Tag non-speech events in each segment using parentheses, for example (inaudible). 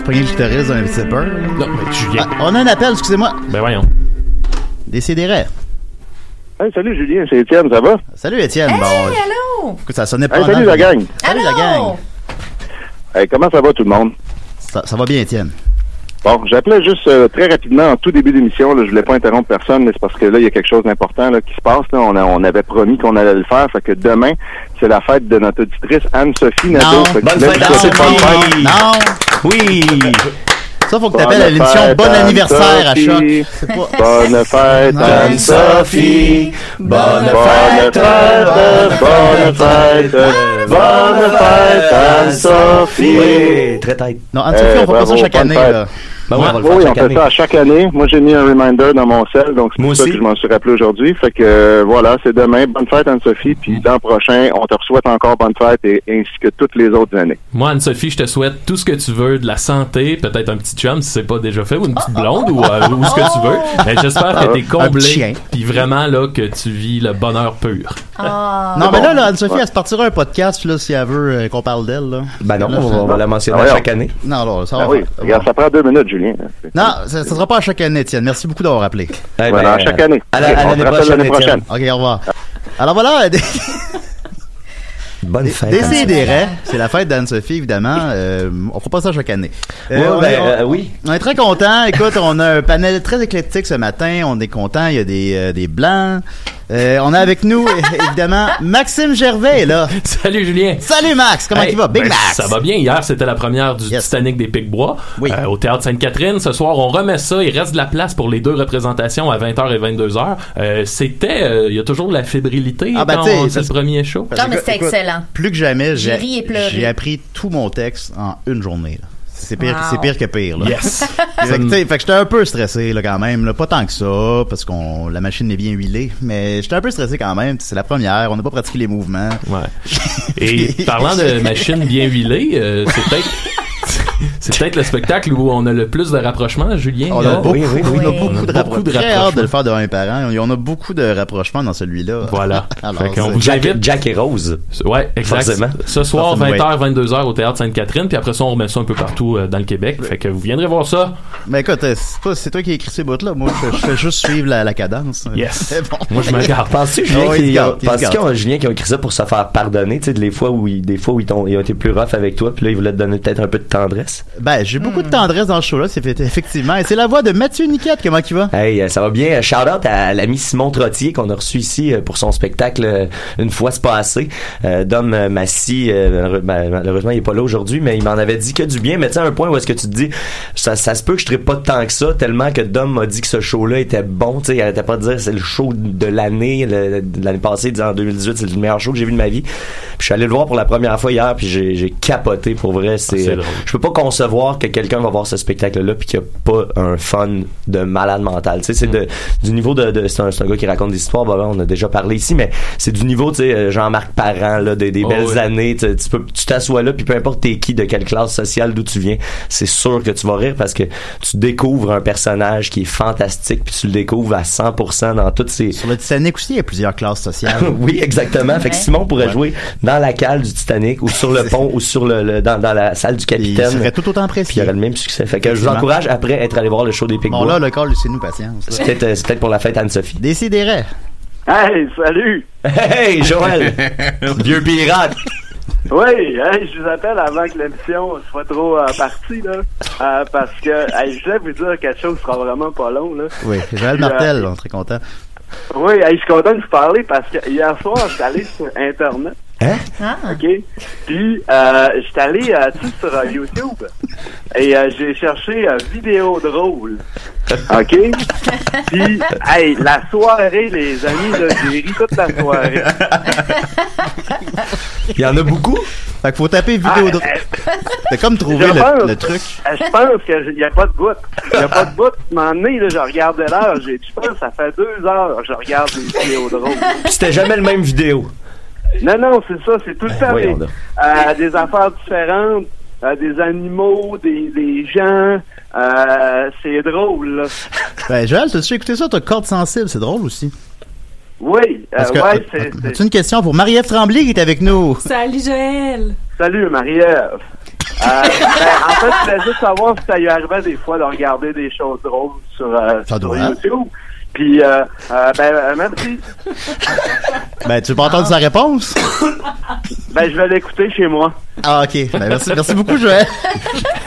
Se pogner le guitariste d'un petit peu. Non, mais Julien. Ah, on a un appel, excusez-moi. Ben voyons. Décidérez. Hey, salut Julien, c'est Étienne, ça va? Salut Étienne. Hey, bon, allô? écoute, ça sonnait pas Hey, salut mal. la gang. Salut la gang. Allô? Hey, comment ça va tout le monde? Ça, ça va bien Étienne. Bon, j'appelais juste euh, très rapidement en tout début d'émission, là, je voulais pas interrompre personne, mais c'est parce que là, il y a quelque chose d'important là, qui se passe. Là. On, a- on avait promis qu'on allait le faire, fait que demain, c'est la fête de notre auditrice Anne-Sophie Nadeau. Bonne fête, Anne-Sophie. Non. Oui! Ça, faut que t'appelles à l'émission Bon anniversaire à choc. Bonne fête, Non. Anne-Sophie. Bonne Bonne fête, bonne fête, bonne fête, Anne-Sophie. Oui, très tête. Non, Anne-Sophie, on fait pas ça chaque année. Là. Ben oui, on va le Oui, faire on chaque fait ça à chaque année. Moi, j'ai mis un reminder dans mon cell, donc c'est Moi pour ça aussi. que je m'en suis rappelé aujourd'hui. Fait que euh, voilà, c'est demain. Bonne fête, Anne-Sophie. Puis l'an prochain, on te souhaite encore bonne fête et ainsi que toutes les autres années. Moi, Anne-Sophie, je te souhaite tout ce que tu veux, de la santé, peut-être un petit chum si c'est pas déjà fait, ou une petite blonde, ou, euh, ou ce que tu veux. Mais j'espère que t'es Un petit chien. comblé, puis vraiment là que tu vis le bonheur pur. Ah. Non, mais là, là Anne-Sophie, elle se partira un podcast là, si elle veut euh, qu'on parle d'elle. Là. Ben non, Là, on va, on va la mentionner Ah ouais, chaque année. Non, alors, ça Ah va. oui, regarde, ça prend deux minutes, Julien. Non, ça, ça sera pas à chaque année, Étienne. Merci beaucoup d'avoir appelé. Eh Voilà, ben, à chaque année. À la- l'année se rappelle prochaine, prochaine. OK, au revoir. Alors voilà, (laughs) des- Bonne fête. Décidérez, c'est la fête d'Anne-Sophie, évidemment. Euh, on fera pas ça chaque année. Ouais, Euh, on, ben, est, on- euh, oui. on est très content. Écoute, on a un panel très éclectique ce matin. On est content. Il y a des, euh, des blancs. Euh, on a avec nous, (laughs) évidemment, Maxime Gervais, là. (laughs) Salut Julien! Salut Max, comment Hey, il va? Big ben, Max! Ça va bien. Hier, c'était la première du Yes. Titanic des Pics-Bois Oui. euh, au Théâtre Sainte-Catherine. Ce soir, on remet ça. Il reste de la place pour les deux représentations à 20h et 22h. Euh, c'était... euh, Il y a toujours de la fébrilité Ah, ben, quand tu c'est le premier show. Non, mais c'était excellent. Plus que jamais, j'ai appris tout mon texte en une journée. là. C'est pire, Wow. c'est pire que pire. Là. Yes. (laughs) fait que, fait j'étais un peu stressé là quand même, là. pas tant que ça, parce qu'on la machine est bien huilée, mais j'étais un peu stressé quand même. C'est la première, on n'a pas pratiqué les mouvements. Ouais. Et (laughs) parlant de machines bien huilées, euh, c'est peut-être (laughs) c'est peut-être le spectacle où on a le plus de rapprochements, Julien. On a là. beaucoup, oui, oui, on a oui. beaucoup On a de beaucoup rapprochements. de Très hâte rapprochements. de le faire devant mes parents. On a beaucoup de rapprochements dans celui-là. Voilà. (laughs) Alors, vous Jack, invite- Jack et Rose. Ouais, exact. Forcément. Ce soir, Forcément, 20h, 22h au Théâtre Sainte-Catherine, puis après ça, on remet ça un peu partout euh, dans le Québec. Fait que vous viendrez voir ça. Mais écoute, euh, c'est toi qui as écrit ces bouts-là. Moi, je, je fais juste suivre la, la cadence. Yes. (laughs) C'est bon. Moi, je me garde. Penses-tu, Julien, Oh, il qu'ils ont, ont, ont écrit ça pour se faire pardonner, tu sais, des fois où ils, des fois où ils, t'ont- ils ont été plus rough avec toi, puis là, ils voulaient te donner peut-être un peu de tendresse? Ben, j'ai beaucoup de Hmm. tendresse dans ce show-là, c'est fait- effectivement. Et c'est la voix de Mathieu Niquette, comment il va? Hey, euh, ça va bien. Shout out à l'ami Simon Trottier qu'on a reçu ici euh, pour son spectacle euh, une fois c'est pas assez. Euh, Dom euh, Massy, euh, malheureux- ben, malheureusement il est pas là aujourd'hui, mais il m'en avait dit que du bien. Mais tu sais, à un point où est-ce que tu te dis, ça, ça se peut que je trippe pas tant que ça, tellement que Dom m'a dit que ce show-là était bon. Tu sais, il arrêtait pas de dire c'est le show de l'année, le- de l'année passée, il disait en 2018 c'est le meilleur show que j'ai vu de ma vie. Puis je suis allé le voir pour la première fois hier, puis j'ai j'ai capoté pour vrai. C'est, Ah, c'est drôle. je peux pas concevoir que quelqu'un va voir ce spectacle-là puis qu'il n'y a pas un fun de malade mental. Tu sais, c'est de, du niveau de, de c'est un, un gars qui raconte des histoires, bah, bah, on a déjà parlé ici, mais c'est du niveau, tu sais, euh, Jean-Marc Parent, là, des, des Oh, belles oui. années, tu, tu peux, tu t'assois là puis peu importe t'es qui, de quelle classe sociale, d'où tu viens, c'est sûr que tu vas rire parce que tu découvres un personnage qui est fantastique puis tu le découvres à 100% dans toutes ses, Sur le Titanic aussi, il y a plusieurs classes sociales. (laughs) oui, exactement. Fait que Simon pourrait Ouais. jouer dans la cale du Titanic ou sur le (laughs) pont ou sur le, le- dans, dans la salle du il capitaine. serait tout autant Puis il y aurait le même succès. Fait que je vous encourage après être allé voir le show des Pigbois. Bon, là, le call, c'est nous patience. c'est peut-être euh, c'est peut-être pour la fête Anne-Sophie. Décidérez. Hey, salut! Hey, Joël! (laughs) Vieux pirate! Oui, hey, je vous appelle avant que l'émission soit trop euh, partie, là. Euh, parce que hey, je voulais vous dire quelque chose qui sera vraiment pas long, là. Oui, Joël euh, Martel, on est très content. Oui, hey, je suis content de vous parler parce que hier soir, je suis allé sur Internet. Hein? OK? Puis, euh, je suis allé euh, sur euh, YouTube et euh, j'ai cherché euh, vidéo drôle. OK? Puis, hey, la soirée, les amis, j'ai ri toute la soirée. Il y en a beaucoup? Fait qu'il faut taper vidéo Ah, de... euh, C'est comme pense. le, truc. Je pense qu'il n'y a pas de bout. Il n'y a pas de bout. Donné, là, je regardais l'heure. Je pense que ça fait deux heures que je regarde des vidéos drôles. C'était jamais le même vidéo. Non, non, c'est ça. C'est tout le Ben, temps des, euh, des affaires différentes, euh, des animaux, des, des gens. Euh, c'est drôle, là. (laughs) Ben, Joël, t'as-tu écouté ça, t'as corde sensible, c'est drôle aussi. Oui, euh, Parce que, ouais, euh, c'est... une question pour Marie-Ève Tremblay qui est avec nous? Salut Joël! Salut, Marie-Ève. Euh, (laughs) ben, en fait, je voulais juste savoir si ça lui arrivait des fois de regarder des choses drôles sur, euh, Ça sur doit. YouTube. Puis, euh, euh, ben, euh, merci. Ben, tu veux pas entendre sa réponse? Ben, je vais l'écouter chez moi. Ah, ok. Ben, merci, merci beaucoup, Joël.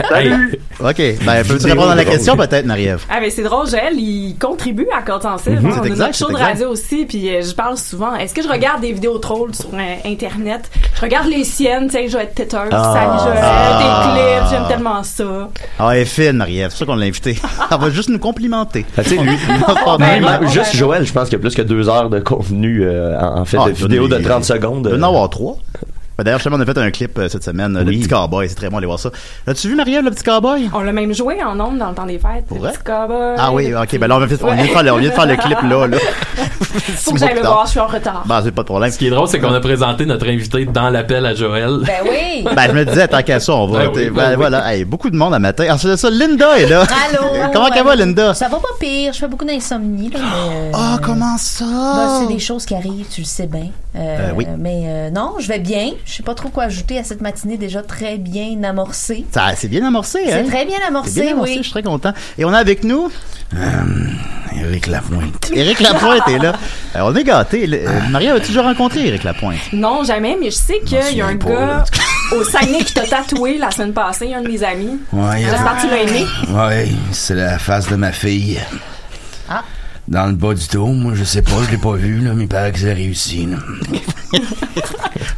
Salut! Ok. Ben, peux-tu répondre à la drôle. question, peut-être, Marie-Ève? Ah, mais c'est drôle, Joël, il contribue à Code Sensible. Mhm, hein. on a notre show de radio aussi, puis euh, je parle souvent. Est-ce que je regarde des vidéos trolls sur euh, Internet? Je regarde les siennes, tu sais, je vais être têteuse. Ah. Salut Joël, Ah. tes clips, j'aime tellement ça. Ah, elle est fine, Marie-Ève. C'est ça qu'on l'a invitée. (laughs) Elle va juste nous complimenter. Que, tu sais, lui, ben, ben, juste ben. Joël, je pense qu'il y a plus que deux heures de contenu euh, en, en fait Ah, de vidéos de nous- 30 secondes. Il doit en avoir trois. Ben, D'ailleurs, justement, on a fait un clip euh, cette semaine, le petit cowboy. C'est très bon, allez voir ça. As-tu vu, Marie-Ève, le petit cowboy? On l'a même joué en ondes dans le temps des fêtes. Pour le vrai? petit cowboy, Ah oui, ok. petit- Ben là, on vient de faire, on vient de faire le, on vient de faire le clip là, là. (laughs) Faut que j'aille le voir, je suis en retard. Ben, c'est pas de problème. Ce qui est drôle, c'est qu'on a présenté notre invité dans l'appel à Joël. Ben oui. (laughs) Ben, je me disais, tant qu'à ça, on va. Ben oui, ben ben, oui. voilà. Hey, beaucoup de monde à matin. Ensuite de ça, Linda est là. Allô? (laughs) Comment qu'elle va, Linda? Ça va pas pire. Je fais beaucoup d'insomnie, là, mais. euh, Ah, comment ça? ben, c'est des choses qui arrivent, tu le sais bien. Euh, Euh, oui. Mais euh, non, je vais bien. Je sais pas trop quoi ajouter à cette matinée déjà très bien amorcée. Ça, c'est bien amorcé, hein? C'est très bien amorcé, bien amorcé, oui. je suis très content. Et on a avec nous Éric Lapointe. (laughs) Éric Lapointe est là. Euh, on est gâtés. Le- euh, Maria, as-tu déjà rencontré Éric Lapointe? Non, jamais, mais je sais qu'il y a un pas, gars là. au Saguenay qui t'a tatoué la semaine passée, un de mes amis. Ouais, J'espère que tu l'as aimé. ouais, c'est la face de ma fille. Dans le bas du dos, moi je sais pas, je l'ai pas vu, là, mais il paraît que c'est réussi. Là. (laughs)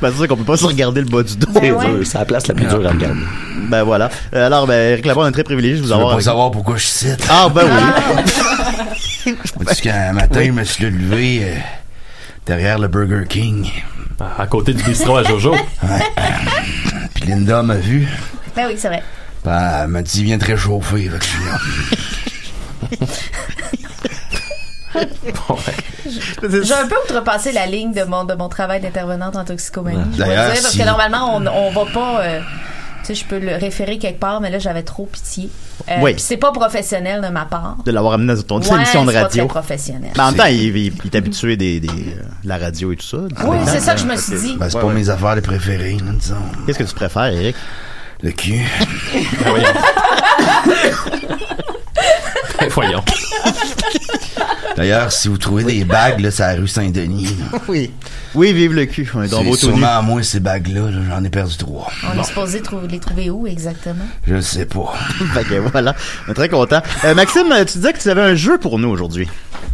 Ben, c'est sûr qu'on peut pas se regarder le bas du dos. C'est Ben ouais. dur, c'est la place la plus dure à regarder. Ben voilà. Euh, alors, ben, Éric Lapointe, on est très privilégié de vous Tu veux avoir. pas savoir pourquoi je cite? Ah, ben oui. (laughs) Parce qu'un matin, je me suis levé euh, derrière le Burger King. À côté du bistrot à Jojo. Puis Linda m'a vu. Ben oui, c'est vrai. Ben, elle m'a dit, viens te réchauffer. Fait que je suis là. J'ai un peu outrepassé la ligne de mon, de mon travail d'intervenante en toxicomanie. je D'ailleurs, dire, parce si- que normalement, on, on va pas. euh, tu sais, je peux le référer quelque part, mais là, j'avais trop pitié. Euh, Oui. puis c'est pas professionnel de ma part. De l'avoir amené dans ton Ouais, émission de c'est pas radio. très professionnel. Mais en même temps, il, il, il est habitué des, des, euh, la radio et tout ça. Oui, c'est ça que je me suis dit. Ben, c'est Ouais, pas ouais. mes affaires les préférées, là, disons. Qu'est-ce que tu préfères, Eric? Le cul. Ben voyons. (laughs) Ben, voyons. D'ailleurs, si vous trouvez des bagues, là, c'est à la rue Saint-Denis. là. (laughs) Oui. Oui, vive le cul. On est dans sûrement à moi, ces bagues-là. là, J'en ai perdu trois. On est supposé trou- les trouver où exactement? Je le sais pas. (laughs) fait que voilà. On est très content. Euh, Maxime, tu disais que tu avais un jeu pour nous aujourd'hui.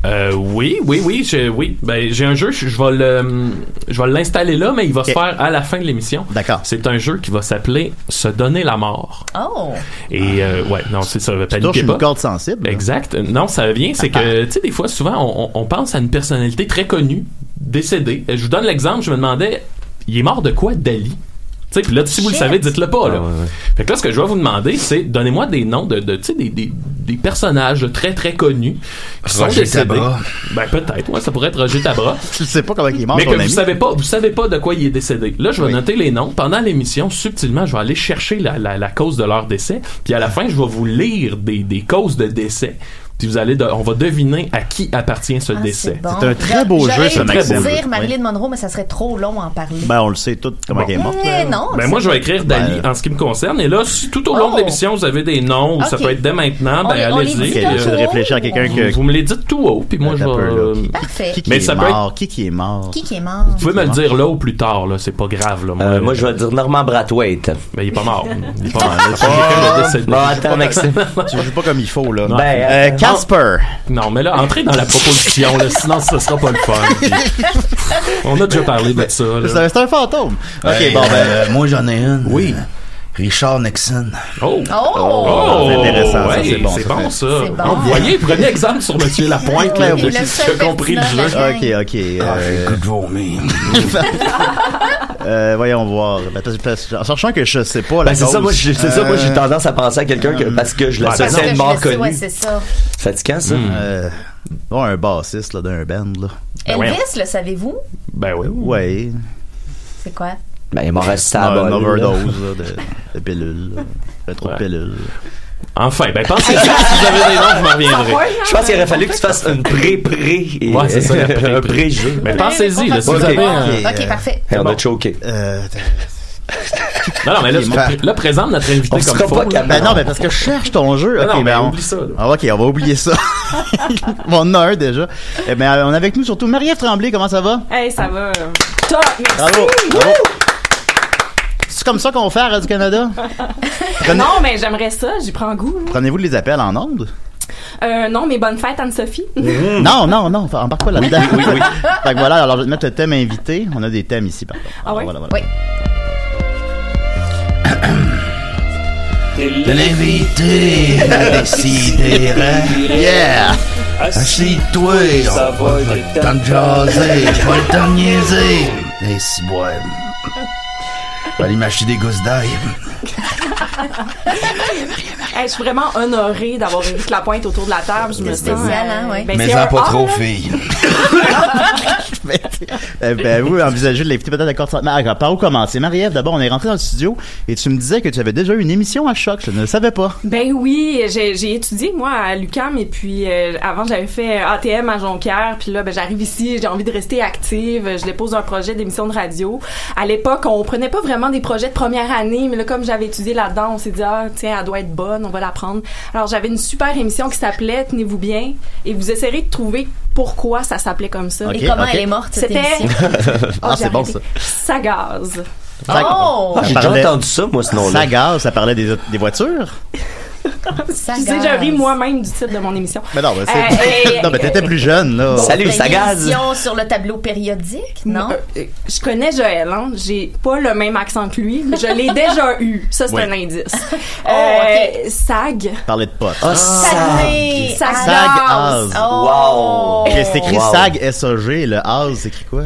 Euh, oui, oui, oui, j'ai, oui. Ben, j'ai un jeu, je, je vais le, je vais l'installer là, mais il va se faire à la fin de l'émission. D'accord. C'est un jeu qui va s'appeler Se donner la mort. Oh! Et euh, ouais, non, c'est ça. Tu Paniquez une pas. corde sensible. là. Exact. Non, ça vient, c'est que, tu sais, des fois, souvent, on, on pense à une personnalité très connue, décédée. Je vous donne l'exemple, je me demandais, il est mort de quoi, Dali? Là, si vous le savez, dites-le pas, là. Ah, ouais, ouais. Fait que là, ce que je vais vous demander, c'est donnez-moi des noms de, de tu sais, des, des, des personnages très, très connus qui sont décédés. Tabra. Ben, peut-être, ouais, ça pourrait être Roger Tabra. (laughs) Tu sais pas comment il est mort, Mais que ami. vous savez pas, vous savez pas de quoi il est décédé. Là, je vais Oui. noter les noms. Pendant l'émission, subtilement, je vais aller chercher la, la, la cause de leur décès. Puis à la fin, je vais vous lire des, des causes de décès. Puis vous allez, de- on va deviner à qui appartient ce Ah, décès. bon. C'est un très beau jeu, ça, aimé Maxime. dire Marilyn Monroe, mais ça serait trop long à en parler. Ben, on le sait tout comment Bon. elle est morte. Mais non. Ben moi, je vais écrire Dali Ben, en ce qui me concerne. Et là, si tout au long Oh. de l'émission, vous avez des noms, ou ça peut être dès maintenant, On ben allez-y. je vais réfléchir à quelqu'un vous, que. vous me les dites tout haut, puis moi, je vais... peu, là. euh, Parfait. Qui, qui Mais est ça peut mort? Qui qui est mort? Qui qui est mort? Vous pouvez me le dire là ou plus tard, là. C'est pas grave, là. Euh, moi, je vais dire Norman Brathwaite. Ben, il est pas mort. Il est pas mort. Ah. Bon, attends, Maxime. (laughs) Tu joues pas comme il faut, là. Ben, euh, Casper. Non, mais là, entrez dans la proposition, là, sinon ce sera pas le fun. Puis, (laughs) on a déjà parlé de ça. là. C'est un fantôme. Ok, Hey, bon, ben. euh, moi, j'en ai une. Oui. Euh, Richard Nixon. Oh! Oh! c'est intéressant, ça, c'est bon, C'est ça. bon, ça. Bon. Oh, vous voyez, prenez exemple sur Monsieur Lapointe, là, qui a compris le jeu. de la Ok, ok. Ah, Euh, goût de vomir. Euh, voyons voir. Ben, parce- En sachant que je sais pas la Ben, c'est ça, moi, j'ai- c'est ça, moi, j'ai Euh, tendance à penser à quelqu'un que, parce que je l'associe à une mort le sais, ouais, connue. c'est ça. C'est fatigant, ça? Hmm. euh, bon, un bassiste là, d'un band. Là. Ben. Elvis, le savez-vous? Ben oui. Ouais. C'est quoi? Ben, il est mort à Un, une là. overdose là, de, de pilules. là. Fait trop Ouais. de pilules. Enfin, ben pensez si vous avez des noms, je m'en reviendrai. Je pense qu'il aurait fallu que tu fasses une pré-pré. et- Ouais, c'est ça, la pré-pré. un pré-jeu. Mais pensez-y, là, si Ok. vous avez un... Ok, euh, parfait. Et on bon. a choqué. Euh, Non, non, mais là, là, présente notre invité On comme pas capable. ben non, mais parce que je cherche ton jeu. Non, Ok, non, mais ben on- oublie ça, là. Ah, ok, on va oublier ça. bon, (laughs) on en a un déjà. Eh ben, on est avec nous surtout Marie-Ève Tremblay. Comment ça va? Hey, ça va. Top, merci. Bravo. Bravo. C'est comme ça qu'on fait à Radio-Canada? Prenez- (laughs) Non, mais j'aimerais ça, j'y prends goût. là. Prenez-vous les appels en ondes? Euh, non, mais bonne fête, Anne-Sophie. (laughs) Non, non, non, embarque pas là-dedans. Oui, oui. Fait que voilà, alors je vais te mettre le thème invité. On a des thèmes ici, par contre. Ah ouais? Voilà, voilà. Oui. (coughs) L'invité à (coughs) décider. Yeah! Assis-toi, on va pas le temps de jaser, (coughs) pas le temps de niaiser. Si, ouais. Aller m'acheter des gousses d'ail. (laughs) Hey, je suis vraiment honorée d'avoir Éric Lapointe autour de la table. Je me sens. spécial, hein, ouais. ben, Mais en pas trop, fille. Mais, (laughs) euh, ben, vous envisagez de l'inviter peut-être à ah, Par où commencer? Marie-Ève, d'abord, on est rentré dans le studio et tu me disais que tu avais déjà eu une émission à choc. Je ne le savais pas. Ben oui, j'ai j'ai étudié moi à l'UCAM et puis euh, avant j'avais fait ATM à Jonquière puis là ben j'arrive ici, j'ai envie de rester active, je dépose un projet d'émission de radio. À l'époque, on prenait pas vraiment des projets de première année, mais là comme j'avais étudié là-dedans, on s'est dit ah tiens, elle doit être bonne, on va la prendre. Alors j'avais une super émission qui s'appelait Tenez-vous bien et vous essayerez de trouver pourquoi ça s'appelait comme ça. Et comment elle est morte, cette C'était émission? (laughs) Oh, Ah, j'ai c'est bon, arrêté. Ça gaz. Oh! Ah, j'ai déjà entendu ça, moi, ce nom-là. Sagaz, ça parlait des, des voitures? (laughs) Tu sais, je ris moi-même du titre de mon émission. Mais non, mais c'est- Euh, non, mais t'étais plus jeune, là. T'as une émission sur le tableau périodique, non? Euh, je connais Joël, hein. J'ai pas le même accent que lui, mais je l'ai déjà eu. Ça, c'est Oui. un indice. (laughs) Oh, Euh, SAG. Parler de potes. Ah, Saguenay. SAG. SAG Az. Oh. Ok, C'est écrit Wow. SAG S-A-G, le Az, c'est écrit quoi?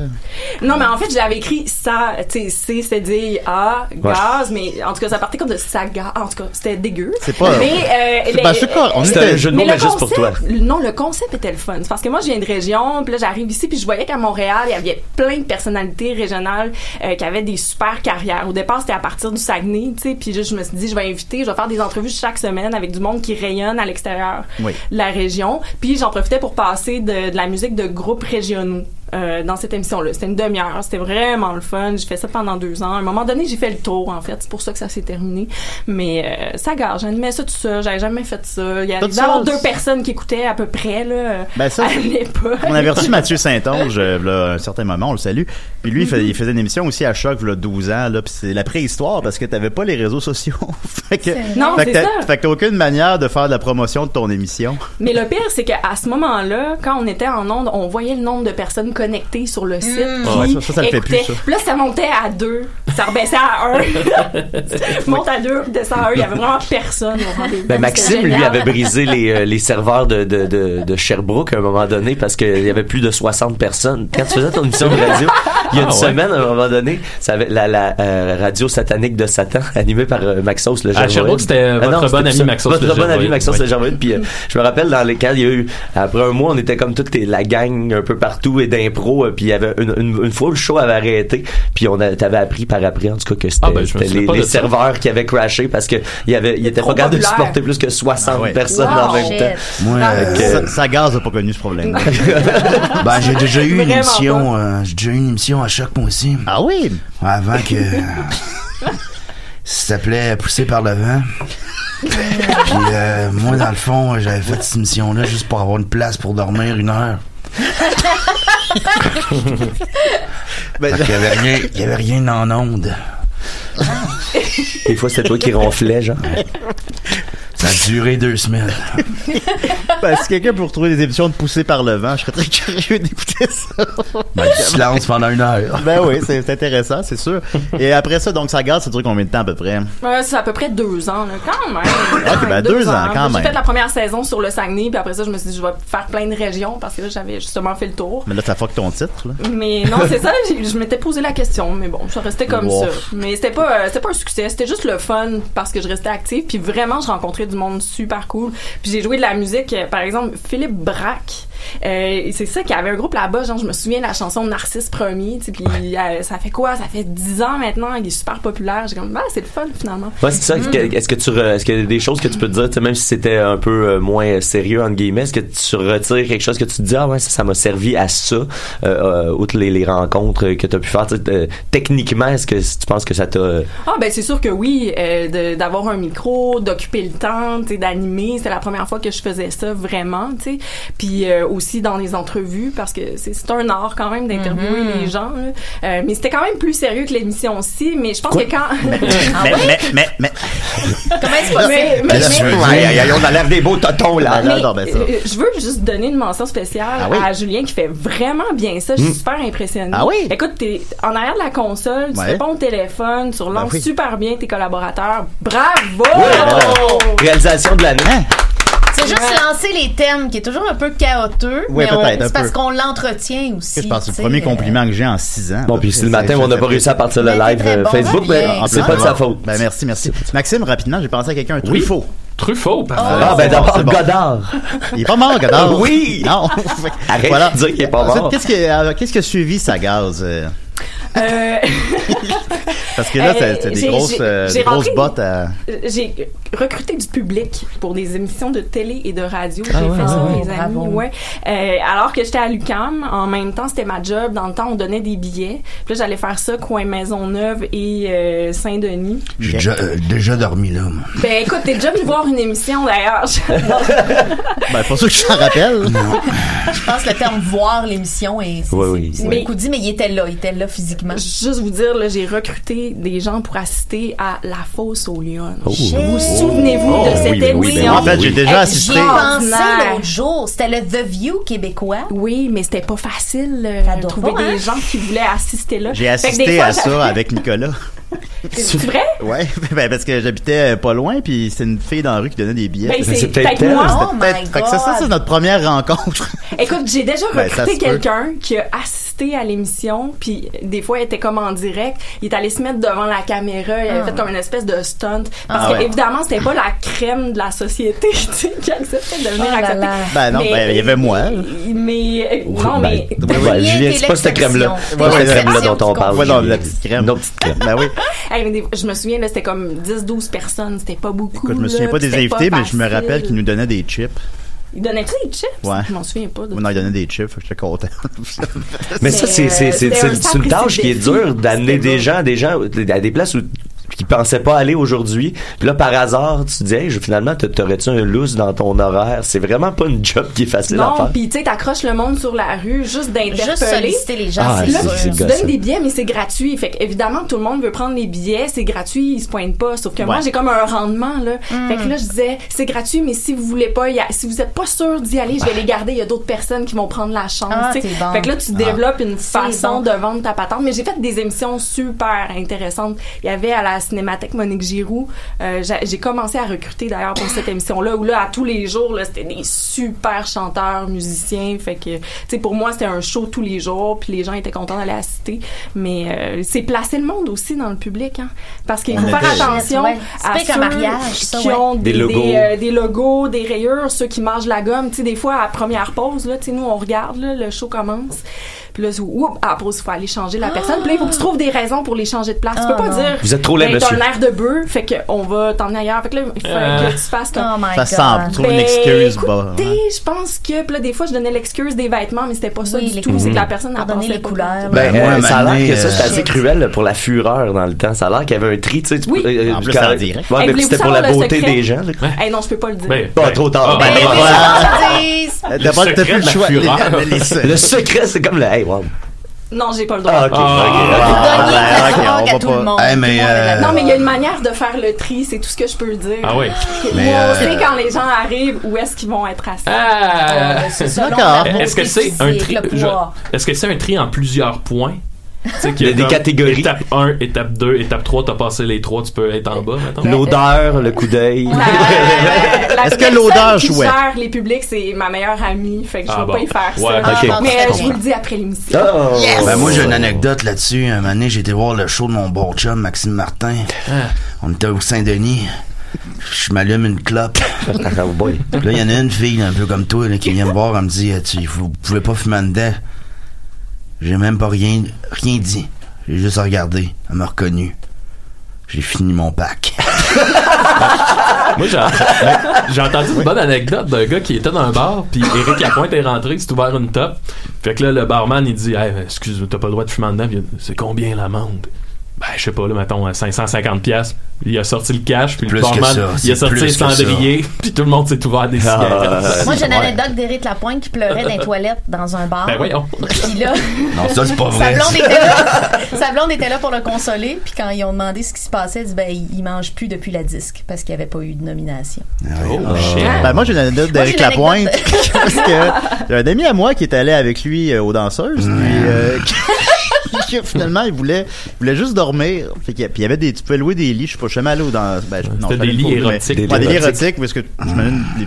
Non, mais en fait, je l'avais écrit ça, tu sais, C, c'est dire A, gaz, mais en tout cas, ça partait comme de saga. En tout cas, c'était dégueu. C'est pas- (laughs) Mais, euh, c'est pas super, on était- un jeu de mots, le mais juste pour toi. Non, le concept était le fun. C'est parce que moi, je viens de région, puis là, j'arrive ici, puis je voyais qu'à Montréal, il y avait plein de personnalités régionales euh, qui avaient des super carrières. Au départ, c'était à partir du Saguenay, tu sais, puis juste, je me suis dit, je vais inviter, je vais faire des entrevues chaque semaine avec du monde qui rayonne à l'extérieur Oui. de la région. Puis j'en profitais pour passer de, de la musique de groupes régionaux. Euh, dans cette émission-là. C'était une demi-heure. C'était vraiment le fun. J'ai fait ça pendant deux ans. À un moment donné, j'ai fait le tour, en fait. C'est pour ça que ça s'est terminé. Mais euh, ça gare. J'animais ça tout ça. J'avais jamais fait ça. Il y avait d'avoir deux personnes qui écoutaient à peu près, là, Ben ça, à l'époque. On avait (laughs) reçu Mathieu Saint-Onge, euh, là, à un certain moment, on le salue. Puis lui, il, il faisait une émission aussi à Choc, là, 12 ans, là, puis c'est la préhistoire parce que t'avais pas les réseaux sociaux. (laughs) fait que, Non, fait que ça. Fait que t'as aucune manière de faire de la promotion de ton émission. Mais le pire, c'est qu'à ce moment-là, quand on était en onde, on voyait le nombre de personnes connectées sur le site. Ah ouais, qui ça- ça, ça le fait plus, ça. Puis là, ça montait à deux. Ça rebaissait à un. (laughs) Monte à deux, descend à un. Il y avait vraiment personne au rendez-vous. Ben, Maxime, lui, avait brisé les, euh, les serveurs de, de, de, de Sherbrooke à un moment donné parce qu'il y avait plus de 60 personnes. Quand tu faisais ton émission de radio, il y a une Ah ouais. semaine, à un moment donné, ça avait la, la euh, radio satanique de Satan, (laughs) animée par euh, Maxos le À Gervoïde. Sherbrooke, c'était Ah votre non, bon c'était ami. Maxos Votre le bon ami Maxos oui. le. Puis euh, je me rappelle dans lesquels il y a eu, après un mois, on était comme toute les- la gang un peu partout et d'impro. Euh, Puis il y avait une, une, une fois où le show avait arrêté, puis on t'avais appris par après, en tout cas, que c'était Ah, ben, c'était souviens les, serveurs qui avaient crashé parce que il y avait, il était pas capable de supporter plus que 60 Ah ouais. personnes Wow. en même Shit. temps. Moi, euh, Ça, ça gaz a pas connu ce problème. (laughs) (laughs) ben, j'ai déjà eu une émission, euh, j'ai déjà eu une émission à choc, moi aussi. ah oui? Avant que. (laughs) Ça s'appelait Poussé par le vent. Puis euh, moi, dans le fond, j'avais fait cette émission-là juste pour avoir une place pour dormir une heure. Ben, Fait qu'il y avait rien, il y avait rien en onde. Des fois, c'était toi qui ronflais, genre. Ça a duré deux semaines. (laughs) ben, si quelqu'un peut retrouver des émissions de poussées par le vent, je serais très curieux d'écouter ça. Ben, silence pendant une heure. ben oui, c'est intéressant, c'est sûr. Et après ça, donc, ça gaz, ça dure combien de temps à peu près? C'est à peu près deux ans, là, quand même. Ok, ben, deux ans, quand même. J'ai fait la première saison sur le Saguenay, puis après ça, je me suis dit, je vais faire plein de régions, parce que là, j'avais justement fait le tour. Mais là, ça fuck ton titre, là. Mais non, c'est ça, (laughs) je m'étais posé la question, mais bon, ça restait comme Wow. ça. Mais c'était pas, euh, c'était pas un succès, c'était juste le fun parce que je restais active, puis vraiment, je rencontrais du monde super cool. Puis j'ai joué de la musique, euh, par exemple, Philippe Braque. Euh, c'est ça qu'il y avait un groupe là-bas, genre je me souviens de la chanson Narcisse Premier, tu sais, puis euh, ça fait quoi? Ça fait 10 ans maintenant, il est super populaire. J'ai comme ah, c'est le fun finalement. Ouais, c'est ça. Mm. Est-ce que tu, est-ce qu'il y a des choses que tu peux te dire, même si c'était un peu euh, moins sérieux, entre guillemets, est-ce que tu retires quelque chose que tu te dis, ah ouais, ça, ça m'a servi à ça, euh, outre les, les rencontres que tu as pu faire, techniquement, est-ce que tu penses que ça t'a... Ah ben c'est sûr que oui, d'avoir un micro, d'occuper le temps, tu sais, d'animer, c'est la première fois que je faisais ça vraiment, tu sais. Puis euh, aussi dans les entrevues parce que c'est un art quand même d'interviewer Mhm. les gens. Euh, mais c'était quand même plus sérieux que l'émission aussi. Mais je pense que quand (laughs) mais, mais, mais, mais, Comment est-ce Mais- mais- possible? Ouais, hey, on a l'air des beaux totons, là. Mais- Mais, J'adore bien ça. euh, je veux juste donner une mention spéciale Ah oui? à Julien qui fait vraiment bien ça. Je suis super impressionnée. Ah oui? Écoute, t'es en arrière de la console, tu Ouais. réponds au téléphone, tu relances Ben oui. super bien tes collaborateurs. Bravo! Réalisation de l'année. C'est juste lancer les thèmes qui est toujours un peu chaotique. Oui, mais C'est parce qu'on l'entretient aussi. Je pense que c'est le premier euh, compliment que j'ai en six ans. Bon, puis si le matin, on n'a pas réussi à partir le Mais live euh, Facebook, ben, En c'est pas de sa faute. Ben, merci, merci. Maxime, rapidement, j'ai pensé à quelqu'un, un. Truffaut. Truffaut, parfait. Ah, ben d'abord, bon. Godard. Il est pas mort, Godard. (laughs) Oui. Non. (laughs) Arrête voilà. de dire qu'il est pas mort. Qu'est-ce que, euh, qu'est-ce que suivi sa gaz? euh? (laughs) Parce que là, Euh, des grosses, j'ai- euh, des grosses rentré- bottes à. j'ai recruté du public pour des émissions de télé et de radio. Ah J'ai ouais, fait ça, ouais, ouais. amis. Ouais. Euh, alors que j'étais à l'UCAM, en même temps, c'était ma job. Dans le temps, on donnait des billets. Puis là, j'allais faire ça, coin Maisonneuve et euh, Saint-Denis. J'ai déjà, euh, déjà dormi là. moi. Ben écoute, t'es déjà venu voir une émission d'ailleurs. (laughs) Ben, pour ça que je t'en rappelle. Je pense que le terme voir l'émission est Oui, oui. c'est Mais- beaucoup dit, mais il était là, il était là physiquement. Juste vous dire, là, j'ai recruté des gens pour assister à La Fosse au Lyon. Oh. Vous souvenez-vous Oh, de oui, cette oui, oui, émission? ben, en fait, j'ai déjà Hey, assisté. Pensé l'autre jour. C'était le The View québécois. Oui, mais c'était pas facile euh, de trouver pas, hein? des gens qui voulaient assister là. J'ai des assisté fois, à ça avec Nicolas. (laughs) C'est vrai? Ouais, (laughs) ben parce que j'habitais euh, pas loin, puis c'était une fille dans la rue qui donnait des billets. Ben, c'est C'est peut-être moi. C'était Oh fait que ça, ça, c'est notre première rencontre. (laughs) Écoute, j'ai déjà Ben, recruté peut. quelqu'un qui a assisté à l'émission, puis des fois, il était comme en direct. Il est allé se mettre devant la caméra, il avait Ah. fait comme une espèce de stunt. Parce Ah que, ouais. évidemment, c'était pas la crème de la société, (laughs) tu sais, qui acceptait de venir Oh accepter. là. Ben non, Mais- ben, il y avait moi. Mais, non, mais. Ben, ouais, Julien, c'est pas cette crème-là. C'est pas cette crème-là dont on parle. Ouais, non, la petite crème. Non, petite crème. Ben oui. (laughs) Hey, mais je me souviens, là, c'était comme 10-12 personnes, c'était pas beaucoup. Écoute, je me là, souviens pas des invités, mais je me rappelle qu'ils nous donnaient des chips. Ils donnaient-tu des chips? Ouais. Je m'en souviens pas. De Non, ils donnaient des chips, fait que j'étais content. Mais ça, c'est, c'est, c'est une tâche qui est dure d'amener des gens, des gens à des places où qui pensaient pas aller aujourd'hui. Puis là, par hasard, tu te dis, hey, je- finalement, t'a- t'aurais-tu un loose dans ton horaire? C'est vraiment pas une job qui est facile à Non, faire. puis tu sais, t'accroches le monde sur la rue juste d'interpeller. Juste solliciter les gens, Ah, c'est c'est tu gossant. donnes des billets, mais c'est gratuit. Fait que, évidemment, tout le monde veut prendre les billets, c'est gratuit, ils se pointent pas. Sauf que moi, j'ai comme un rendement, là. Hmm. Fait que là, je disais, c'est gratuit, mais si vous voulez pas, y a- si vous êtes pas sûr d'y aller, je vais les garder. Il y a d'autres personnes qui vont prendre la chance. Ah, tu sais. c'est bon. Fait que là, tu Ah. développes une façon bon. de vendre ta patente. Mais j'ai fait des émissions super intéressantes. Il y avait à la Cinémathèque Monique Giroux. euh, j'a- j'ai commencé à recruter d'ailleurs pour cette émission-là, où là, à tous les jours, là, c'était des super chanteurs, musiciens. Fait que, tu sais, pour moi, c'était un show tous les jours, puis les gens étaient contents d'aller assister. Mais euh, c'est placer le monde aussi dans le public, hein. Parce qu'il faut faire attention Ouais. À ceux mariage, ça, qui ouais. ont des, Des logos. des, euh, des logos, des rayures, ceux qui mangent la gomme. Tu sais, des fois, à la première pause, là, tu sais, nous, on regarde, là, le show commence. Puis là, oups, pause, il faut aller changer la personne. Puis là, il faut que tu trouves des raisons pour les changer de place. tu Ah, peux pas non. dire. Vous êtes trop laid, ben, T'as monsieur. un air de bœuf, fait qu'on va t'emmener ailleurs. Fait que là, il faut Euh. que tu fasses comme. Oh my Ça semble, trouve une Ben, excuse, bah. écoutez, je pense que, puis là, des fois, je donnais l'excuse des vêtements, mais c'était pas ça Oui, du tout. C'est que la couleurs. personne a pensé les couleurs. Ben, ça a l'air que donné, ça, c'était euh, assez cruel pour la fureur dans le temps. Ça a l'air qu'il y avait un tri, tu sais. tu- Oui. euh, En plus, direct. Ouais, mais c'était pour la beauté des gens. Hey, non, je peux pas le dire. Ben, Pas trop tard. Le D'abord, t'as plus le choix. (laughs) Le secret, c'est comme le, hey, wow. Non, j'ai pas le droit. Ah, ok. Ah, ok. Ah, Donner ben, ta ok, drogue on à va tout pas- le monde. Hey, mais, Tout le monde euh. Non, mais il y a une manière de faire le tri, c'est tout ce que je peux dire. Ah oui. Mais, on euh, sait quand les gens arrivent où est-ce qu'ils vont être assis. Ah! C'est selon D'accord. Est-ce que c'est un tri? Est-ce que c'est un tri en plusieurs points? Il y a des comme catégories. Étape 1, étape 2, étape 3, t'as passé les 3, tu peux être en bas, mettons. L'odeur, le coup d'œil. (laughs) Est-ce que l'odeur jouait? les publics, c'est ma meilleure amie, fait que je Ah vais bon. pas y faire Ouais, ça. ok. Ah, Mais je euh, vous le dis après l'émission. Oh. Ben moi j'ai une anecdote là-dessus. Un moment donné, j'ai été voir le show de mon bon chum, Maxime Martin. On était au Saint-Denis. Je m'allume une clope. Ah, (laughs) boy. Là, il y en a une fille un peu comme toi là, qui vient me voir, elle me dit tu, Vous pouvez pas fumer en dedans. J'ai même pas rien, rien dit. J'ai juste regardé. Elle m'a reconnu. J'ai fini mon pack. (laughs) Moi, (laughs) j'ai entendu une bonne anecdote d'un gars qui était dans un bar, puis Éric Lapointe est rentré, il s'est ouvert une top. Fait que là, le barman, il dit Hey, excuse, t'as pas le droit de fumer dedans. C'est combien l'amende Ben, je sais pas, là, mettons, 550$. piastres. Il a sorti le cash, puis Plus le barman, il a sorti ça. cendriers, (laughs) puis tout le monde s'est ouvert des cigarettes. Ah, Moi, j'ai une anecdote d'Éric Lapointe qui pleurait dans les toilettes dans un bar. Ben voyons. Puis là, (laughs) Non, ça c'est pas sa vrai. blonde, était là, sa blonde était là pour le consoler. Puis quand ils ont demandé ce qui se passait, elle dit ben, il il mange plus depuis la disque parce qu'il n'y avait pas eu de nomination. Oh, shit. Ben, moi, j'ai une anecdote d'Éric Lapointe. (laughs) parce que j'ai un ami à moi qui est allé avec lui euh, aux danseuses. Puis, euh, qui, finalement, il voulait, il voulait juste dormir. Fait qu'il y a- puis il y avait des, tu pouvais louer des lits. Je sais pas, je suis jamais allé dans, ben, je- non, C'était des lits mais- érotiques. Ouais, Des lits érotiques, parce que j'imagine les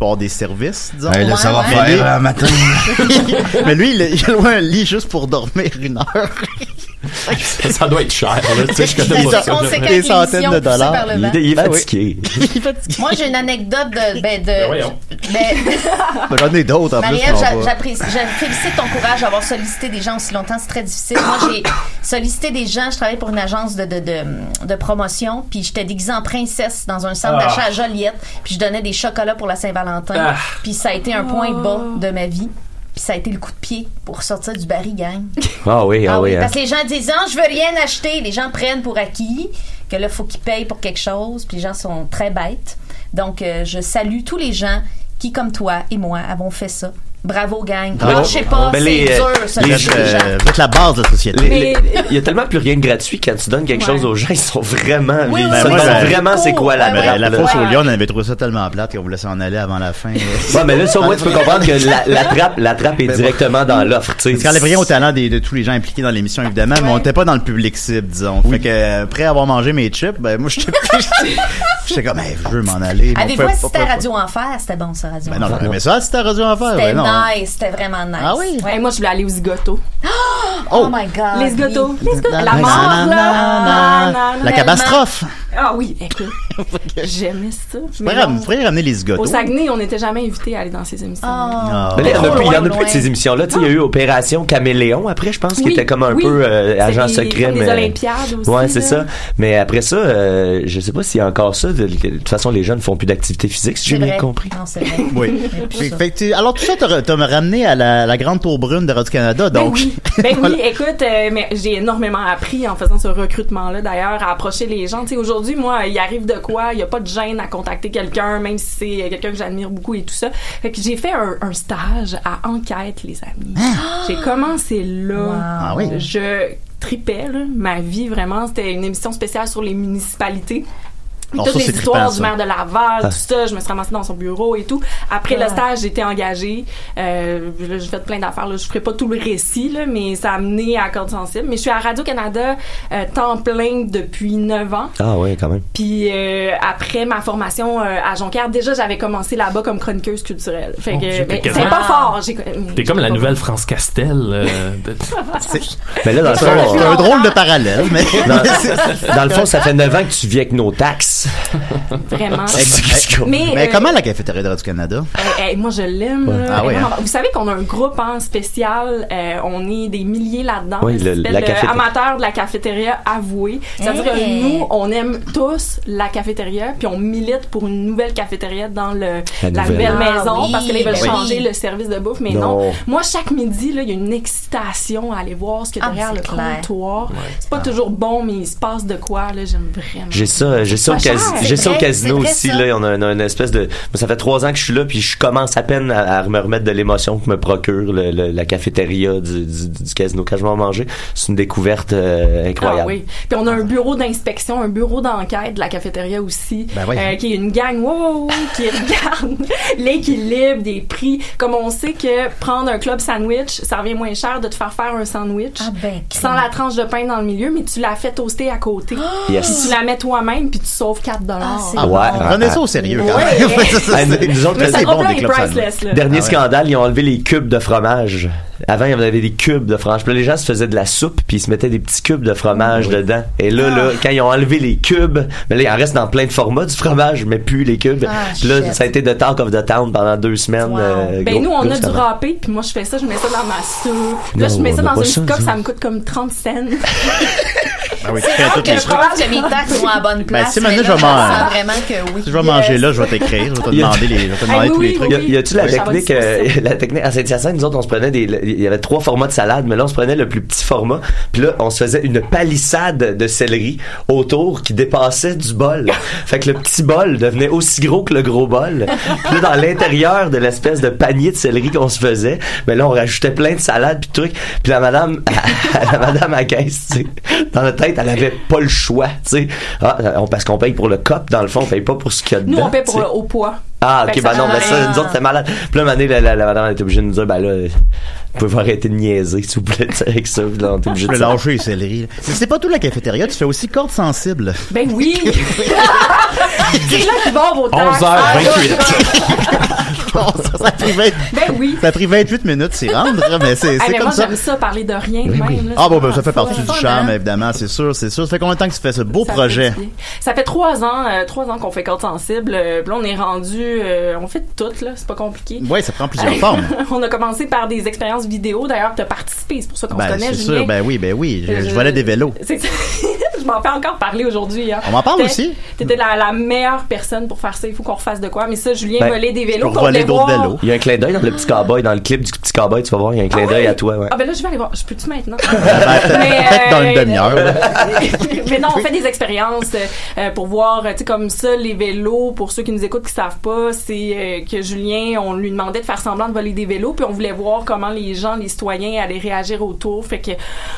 avoir des services, disons. Hey, là, ça va Ouais, ouais. faire un matin. (laughs) mais lui, il a, il a loué un lit juste pour dormir une heure. (laughs) ça, (laughs) ça doit être cher, là. Tu sais, je connais C'est pas ça. conséquent Des centaines de dollars. Il est, il est Ben oui. fatigué. (laughs) il est fatigué. Moi, j'ai une anecdote de. Ben, de Ben voyons. ben, Ben, (laughs) J'en ai d'autres en plus. J'a- va- j'apprécie, je félicite ton courage d'avoir sollicité des gens aussi longtemps. C'est très difficile. Moi, j'ai sollicité des gens. Je travaillais pour une agence de, de, de, de promotion. Puis j'étais déguisée en princesse dans un centre Ah. d'achat à Joliette. Puis je donnais des chocolats pour la Saint-Valentin. Ah. Puis ça a été un point bas de ma vie. Puis ça a été le coup de pied pour sortir du baril, gang. Ah oui, ah, oui. hein. Parce que les gens disent non, je veux rien acheter. Les gens prennent pour acquis que là, faut qu'ils payent pour quelque chose. Puis les gens sont très bêtes. Donc, euh, je salue tous les gens qui, comme toi et moi, avons fait ça. Bravo, gang. Bravo. Je sais pas, Ben, c'est les, euh, dur, ça, les- les euh, vous êtes la base de la société. Les- les- Il y a tellement plus rien de gratuit quand tu donnes quelque chose aux gens, ils sont vraiment, Oui, ils oui, Ben, moi, ben, vraiment c'est quoi la Ben, trappe. la fosse au lion, on avait trouvé ça tellement plate qu'on voulait s'en aller avant la fin. Ouais, mais là, au moins, tu peux comprendre que la, la trappe, la trappe est Ben, directement dans l'offre, qu'on enlève rien au talent de tous les gens impliqués dans l'émission, évidemment, mais on n'était pas dans le public cible, disons. Fait que, euh, après avoir mangé mes chips, ben, moi, j'étais (laughs) j'étais comme, je veux m'en aller. Avez-vous assisté à Radio Enfer? C'était bon, ça, Radio Ben non, Enfer. mais ça, c'était Radio Enfer. C'était ben non. Nice, c'était vraiment nice. Ah oui? Ouais, moi, je voulais aller aux zigotos. Oh, my God. Les zigotos. oui. Les zigotos. La mort, là. La catastrophe. Ah oui, écoute. (laughs) J'aimais ça. Vous pourriez ramener les zigotos. Au Saguenay, on n'était jamais invités à aller dans ces émissions. Ah. Mais là, il y en a Trop plus, de ces émissions-là. Tu sais, il y a eu Opération Caméléon après, je pense, qui Oui, était comme un oui. peu euh, agent secret. les mais... Olympiades aussi, Ouais, c'est ça. Mais après ça, euh, je sais pas s'il y a encore ça. De, toute façon, les jeunes font plus d'activité physique, si j'ai bien compris. Non, c'est vrai. Oui. Fait- alors tout ça, t'as t'as me ramené à la, la grande tour brune de Radio-Canada, Ben donc. oui, (laughs) ben oui, écoute, euh, mais j'ai énormément appris en faisant ce recrutement-là, d'ailleurs, à approcher les gens. Tu sais, aujourd'hui, moi, il arrive de quoi, il n'y a pas de gêne à contacter quelqu'un, même si c'est quelqu'un que j'admire beaucoup et tout ça. Fait que j'ai fait un, un stage à Enquête, les amis. J'ai commencé là. Ah oui. Je tripais, là, ma vie, vraiment. C'était une émission spéciale sur les municipalités. Alors Toutes ça, les histoires du maire de Laval, Ah. tout ça, je me suis ramassée dans son bureau et tout. Après le Ouais. stage, j'ai été engagée. Euh, j'ai fait plein d'affaires. Là. Je ferai pas tout le récit, là, mais ça a mené à Corde Sensible. Mais je suis à Radio-Canada euh, temps plein depuis 9 ans. Ah ouais, quand même. Puis euh, après ma formation euh, à Jonquière, déjà j'avais commencé là-bas comme chroniqueuse culturelle. Fait Mon que t'es c'est pas fort. J'ai- T'es comme la nouvelle France Castel. de- (laughs) Mais là, dans le C'est un, fond, c'est un drôle de parallèle, mais. dans, (laughs) dans le fond, ça fait 9 ans que tu vis avec nos taxes. (laughs) Vraiment. mais Mais, euh, comment la cafétéria de Radio-Canada? Moi, je l'aime. Ouais. Ah oui, hein? Vous savez qu'on a un groupe en spécial. euh, on est des milliers là-dedans. Oui, le- la le cafétéria. amateur de la cafétéria avoué. C'est-à-dire Hey. que nous, on aime tous la cafétéria, puis on milite pour une nouvelle cafétéria dans le, La la, nouvelle. nouvelle Ah maison oui, parce que là, ils veulent ben oui. changer le service de bouffe. Mais non. Non. Moi, chaque midi, là, il y a une excitation à aller voir ce qu'il y a Ah, derrière le clair. comptoir. C'est pas toujours bon, mais il se passe de quoi, là. J'aime vraiment. J'ai ça, j'ai ça, au, ça au vrai, casino aussi. ça. Là, on a, on a une espèce de. ça fait trois ans que je suis là, puis je commence à peine à, à me remettre de l'émotion que me procure le- le- la cafétéria du, du, du casino quand je vais en manger. C'est une découverte euh, incroyable. Ah oui. Puis on a un bureau d'inspection, un bureau d'enquête de la cafétéria aussi, Ben oui. euh, qui est une gang wow, qui regarde (laughs) l'équilibre des prix. Comme on sait que prendre un club sandwich, ça revient moins cher de te faire faire un sandwich Ah ben, sans la tranche de pain dans le milieu, mais tu la fais toaster à côté. (gasps) Yes. Puis tu la mets toi-même, puis tu sauves 4 dollars. Ah, Ah ouais. Prenez ça au sérieux, quand Ouais. même. Ça, (laughs) ça, (laughs) c'est- nous autres, c'est ça bon, des clubs. Dernier Ah ouais. scandale, ils ont enlevé les cubes de fromage. Avant, il y en avait des cubes de fromage. Puis là, les gens se faisaient de la soupe, puis ils se mettaient des petits cubes de fromage dedans. Et là, là, quand ils ont enlevé les cubes, mais là, il en reste dans plein de formats du fromage, mais plus les cubes. Ah, Puis là, shit. ça a été the talk of the town pendant deux semaines. Wow. euh, Ben gros- nous on gros a du râpé puis moi je fais ça je mets ça dans ma soupe Puis là Non, je mets ça dans une ça, nous ça me coûte comme 30 cents (laughs) Ah oui, tu C'est fais rare que je pense que mes taxes sont à la bonne place. si mais maintenant, là, je vais m'en- sens vraiment que oui. Si je vais manger là, je vais t'écrire, je vais te (laughs) demander, les, je vais te demander Ah oui, tous les trucs. Y a-tu la technique, euh, (laughs) la technique, à Saint-Hyacinthe, nous autres, on se prenait des, il y avait trois formats de salade, mais là, on se prenait le plus petit format, puis là, on se faisait une palissade de céleri autour qui dépassait du bol. (laughs) fait que le petit bol devenait aussi gros que le gros bol. Puis là, dans l'intérieur de l'espèce de panier de céleri qu'on se faisait, ben là, on rajoutait plein de salades puis de trucs. Puis la madame, (laughs) la madame à caisse, tu sais, dans la tête, elle avait pas le choix, tu sais. Ah, parce qu'on paye pour le cop, dans le fond, on paye pas pour ce qu'il y a dedans. nous on paie pour le haut poids Ah, ok, bah non, ben change ça, nous autres, c'était malade. Puis là, un moment donné, la, la, la madame elle était obligée de nous dire, ben là, vous pouvez arrêter de niaiser, s'il vous plaît, (laughs) avec ça. Puis là, on était obligé Je de lâcher les céleri. là. Mais c'est pas tout la cafétéria, tu fais aussi corde sensible. ben oui (laughs) c'est là qu'ils vont vos taxes 11h28. Bon, ça, ça a pris 20 ben oui ça a pris 28 minutes s'y rendre, mais c'est c'est mais comme moi ça. j'aime ça parler de rien même là, Ah c'est bon, ben ça fait partie du charme, hein? évidemment, c'est sûr, c'est sûr. Ça fait combien de temps que tu fais ce beau Ça projet? Ça fait trois ans, euh, trois ans qu'on fait Corde Sensible. Euh, puis là, on est rendu, euh, on fait tout là, c'est pas compliqué. Ouais, ça prend plusieurs formes. (laughs) on a commencé par des expériences vidéo. D'ailleurs, tu as participé, c'est pour ça qu'on se Ben, connaît, c'est Julien. sûr, ben oui, ben oui. Je, je Euh, volais des vélos. (laughs) C'est ça. je m'en fais encore parler aujourd'hui. Hein. On m'en parle aussi. T'étais la, la meilleure personne pour faire ça. Il faut qu'on refasse de quoi. Mais ça, Julien Ben, volait des je vélos. voler d'autres vélos. Il y a un clin d'œil dans le petit cowboy, dans le clip du petit cowboy, tu vas voir, il y a un clin d'œil à toi, ouais. Ah ben là, je vais aller voir. Je peux-tu maintenant? (laughs) peut-être dans une demi-heure, là. mais non, on fait des expériences euh, pour voir, tu sais, comme ça, les vélos, pour ceux qui nous écoutent qui savent pas, c'est euh, que Julien, on lui demandait de faire semblant de voler des vélos, puis on voulait voir comment les gens, les citoyens allaient réagir autour. Fait que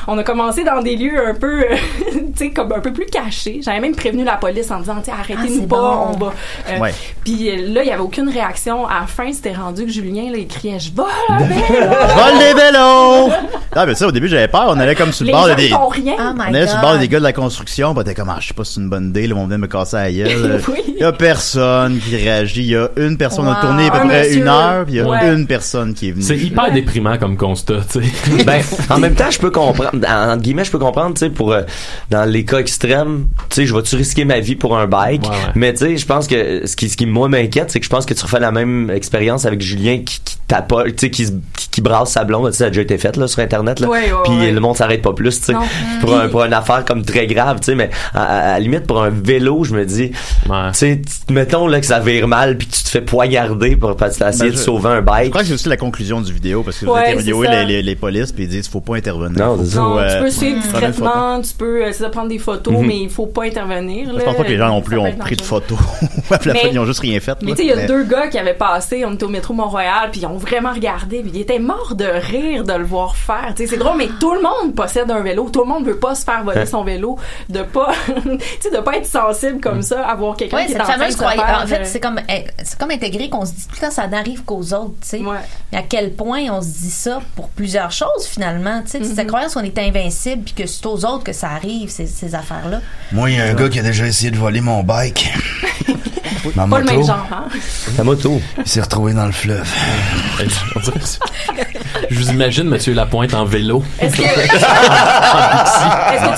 on a commencé dans des lieux un peu, (laughs) tu sais, comme un peu plus cachés. J'avais même prévenu la police en disant, sais, arrêtez-nous pas, bon. on va... euh, Ouais. Puis euh, là, il y avait aucune réaction. À la fin, c'était rendu que Julien, là, il criait, je vole un (laughs) vélo! Vole des vélos! Non, mais ça, au début, j'avais peur. On allait comme sur le bord de des. font rien. Oh On my allait sur le bord God. des gars de la construction, pis t'es comme, ah, je sais pas si c'est une bonne idée, là, on vient me casser la gueule. (laughs) Oui. Il y a personne qui réagit. Il y a une personne Wow. a tourné à peu près monsieur. une heure, puis il y a Ouais. une personne qui est venue. C'est hyper déprimant comme constat, tu sais. (laughs) ben, en même temps, je peux comprendre, en- entre guillemets, je peux comprendre, tu sais, pour, euh, dans les cas extrêmes, tu sais, je vais-tu risquer ma vie pour un bike? Ouais, ouais. Mais tu sais, je pense que ce qui, ce qui moi m'inquiète, c'est que je pense que tu refais la même expérience avec Julien qui, qui tapote, tu sais, qui, qui, qui brasse sa blonde, tu sais, ça a déjà été fait, là, sur Internet, là. Ouais, ouais, Puis ouais. le monde s'arrête pas plus, tu sais. Pour, un, pour une affaire comme très grave, tu sais, mais à, à- à la limite, pour un vélo, je me dis, Ouais. tu sais, mettons, là, que ça vire mal puis que tu te fais poignarder pour essayé Ben, de je- sauver un Je bike. crois que c'est aussi la conclusion du vidéo, parce que vous interviewez les, les, les polices, puis ils disent, faut pas intervenir. Non, Faut-. Non, euh, tu peux suivre photo. discrètement, tu peux essayer de prendre des photos, Mhm. mais il faut pas intervenir. Je là. pense pas que les gens non plus ont pris de photos. (laughs) ils ont juste rien fait. Mais tu sais, il y a deux gars qui avaient passé, on était au métro Mont-Royal, puis ils ont vraiment regardé, puis ils étaient morts de rire de le voir faire. C'est drôle, mais tout le monde possède un vélo, tout le monde veut pas se faire voler son vélo, de pas, (laughs) tu sais, de pas être sensible comme ça, à voir quelqu'un Ouais, qui est en train de faire, En fait, euh, c'est comme, eh, c'est comme intégré qu'on se dit tout le temps, ça n'arrive qu'aux autres, tu sais. Ouais. Mais À quel point on se dit ça pour plusieurs choses, finalement, tu sais. Mm-hmm. Cette croyance qu'on est invincible puis que c'est aux autres que ça arrive, ces, ces affaires-là. Moi, il y a un gars qui a déjà essayé de voler mon bike. (laughs) Ma pas le même moto. genre, hein? Ta moto. Il s'est retrouvé dans le fleuve. Je vous imagine Mathieu Lapointe en vélo. (laughs) Est-ce que,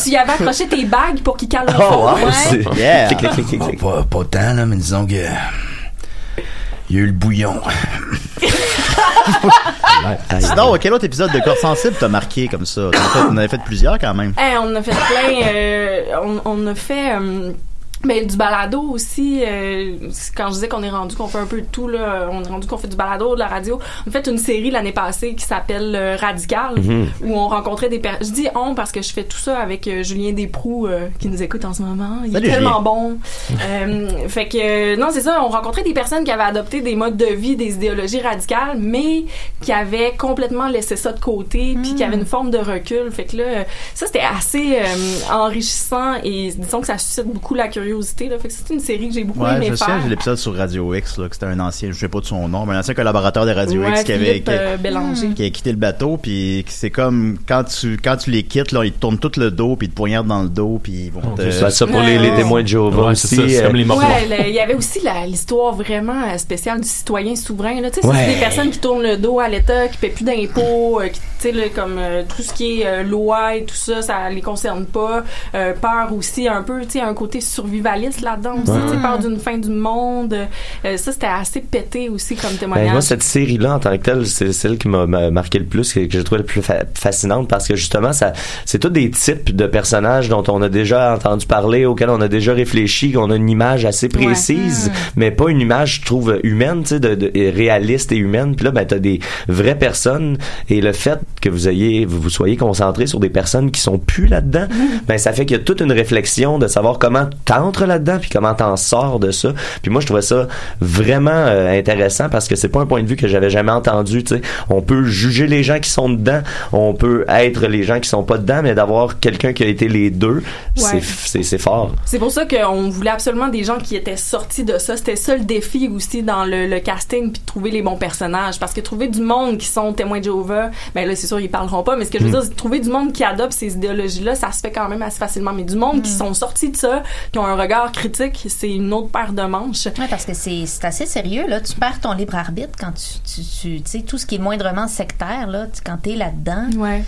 tu y avais accroché tes bagues pour qu'ils calent le Oh, fond? wow, Ouais. c'est- Yeah. Clic, clic, clic, clic, Bon, clic. pas, pas tant, là, mais disons que. Il y a eu le bouillon. (laughs) Sinon, quel autre épisode de Corps Sensible t'as marqué comme ça? On avait fait plusieurs quand même. Hey, on a fait plein. euh, on, on a fait. euh, ben, du balado aussi. euh, quand je disais qu'on est rendu qu'on fait un peu de tout, là, on est rendu qu'on fait du balado, de la radio. On a fait une série l'année passée qui s'appelle euh, Radical, Mhm. où on rencontrait des personnes. Je dis on parce que je fais tout ça avec euh, Julien Desproux euh, qui nous écoute en ce moment. Il Salut, est tellement Julien. bon. (laughs) Euh, fait que, euh, non, c'est ça, on rencontrait des personnes qui avaient adopté des modes de vie, des idéologies radicales, mais qui avaient complètement laissé ça de côté, puis qui avaient une forme de recul. Fait que là, ça, c'était assez euh, enrichissant et disons que ça suscite beaucoup la curiosité. Là. Fait que c'est une série que j'ai beaucoup Ouais, aimé je sais, j'ai l'épisode sur Radio X, là, que c'était un ancien, je sais pas de son nom, mais un ancien collaborateur de Radio Ouais, X qui avait, qui, euh, qui a quitté le bateau, puis c'est comme quand tu, quand tu les quittes, là, ils te tournent tout le dos, puis ils te poignardent dans le dos, puis ils vont te... C'est ça pour les, les témoins de Jéhovah Ouais, c'est aussi. ça, c'est euh, comme les morts. Il y avait aussi la- l'histoire vraiment euh, spéciale du citoyen souverain. Là. Tu sais, ça, Ouais. C'est des personnes qui tournent le dos à l'État, qui paient plus d'impôts, euh, qui, tu sais, là, comme euh, tout ce qui est euh, loi et tout ça, ça les concerne pas. Euh, peur aussi un peu, tu sais, un côté survivaliste là-dedans aussi, tu peur d'une fin du monde. Euh, ça, c'était assez pété aussi comme Ben, témoignage. moi, cette série-là, en tant que telle, c'est celle qui m'a m'a marqué le plus, que, que j'ai trouvé le plus fa- fascinante, parce que justement, ça, c'est tous des types de personnages dont on a déjà entendu parler, auxquels on a déjà réfléchi, qu'on a une image assez précise, mais pas une image, je trouve, humaine, tu sais, de, réaliste et humaine. Puis là, ben, t'as des vraies personnes, et le fait que vous ayez, vous vous soyez concentré sur des personnes qui sont plus là-dedans, ben, ça fait qu'il y a toute une réflexion de savoir comment t'entres là-dedans, puis comment t'en sors de ça. Puis moi, je trouvais ça vraiment euh, intéressant parce que c'est pas un point de vue que j'avais jamais entendu. Tu sais, on peut juger les gens qui sont dedans, on peut être les gens qui sont pas dedans, mais d'avoir quelqu'un qui a été les deux, c'est Ouais. c'est fort. C'est pour ça qu'on voulait absolument des gens qui étaient sortis de ça. C'était ça le défi aussi dans le, le casting, puis de trouver les bons personnages. Parce que trouver du monde qui sont témoins de Jéhovah, ben là, c'est sûr, ils parleront pas, mais ce que je veux Mm. dire, c'est trouver du monde qui adopte ces idéologies-là, ça se fait quand même assez facilement. Mais du monde qui sont sortis de ça, qui ont un regard critique, c'est une autre paire de manches. Ouais, parce que c'est assez sérieux, là. Tu perds ton libre arbitre quand tu, tu, tu, tu sais, tout ce qui est moindrement sectaire, là, tu- quand t'es là-dedans. Ouais.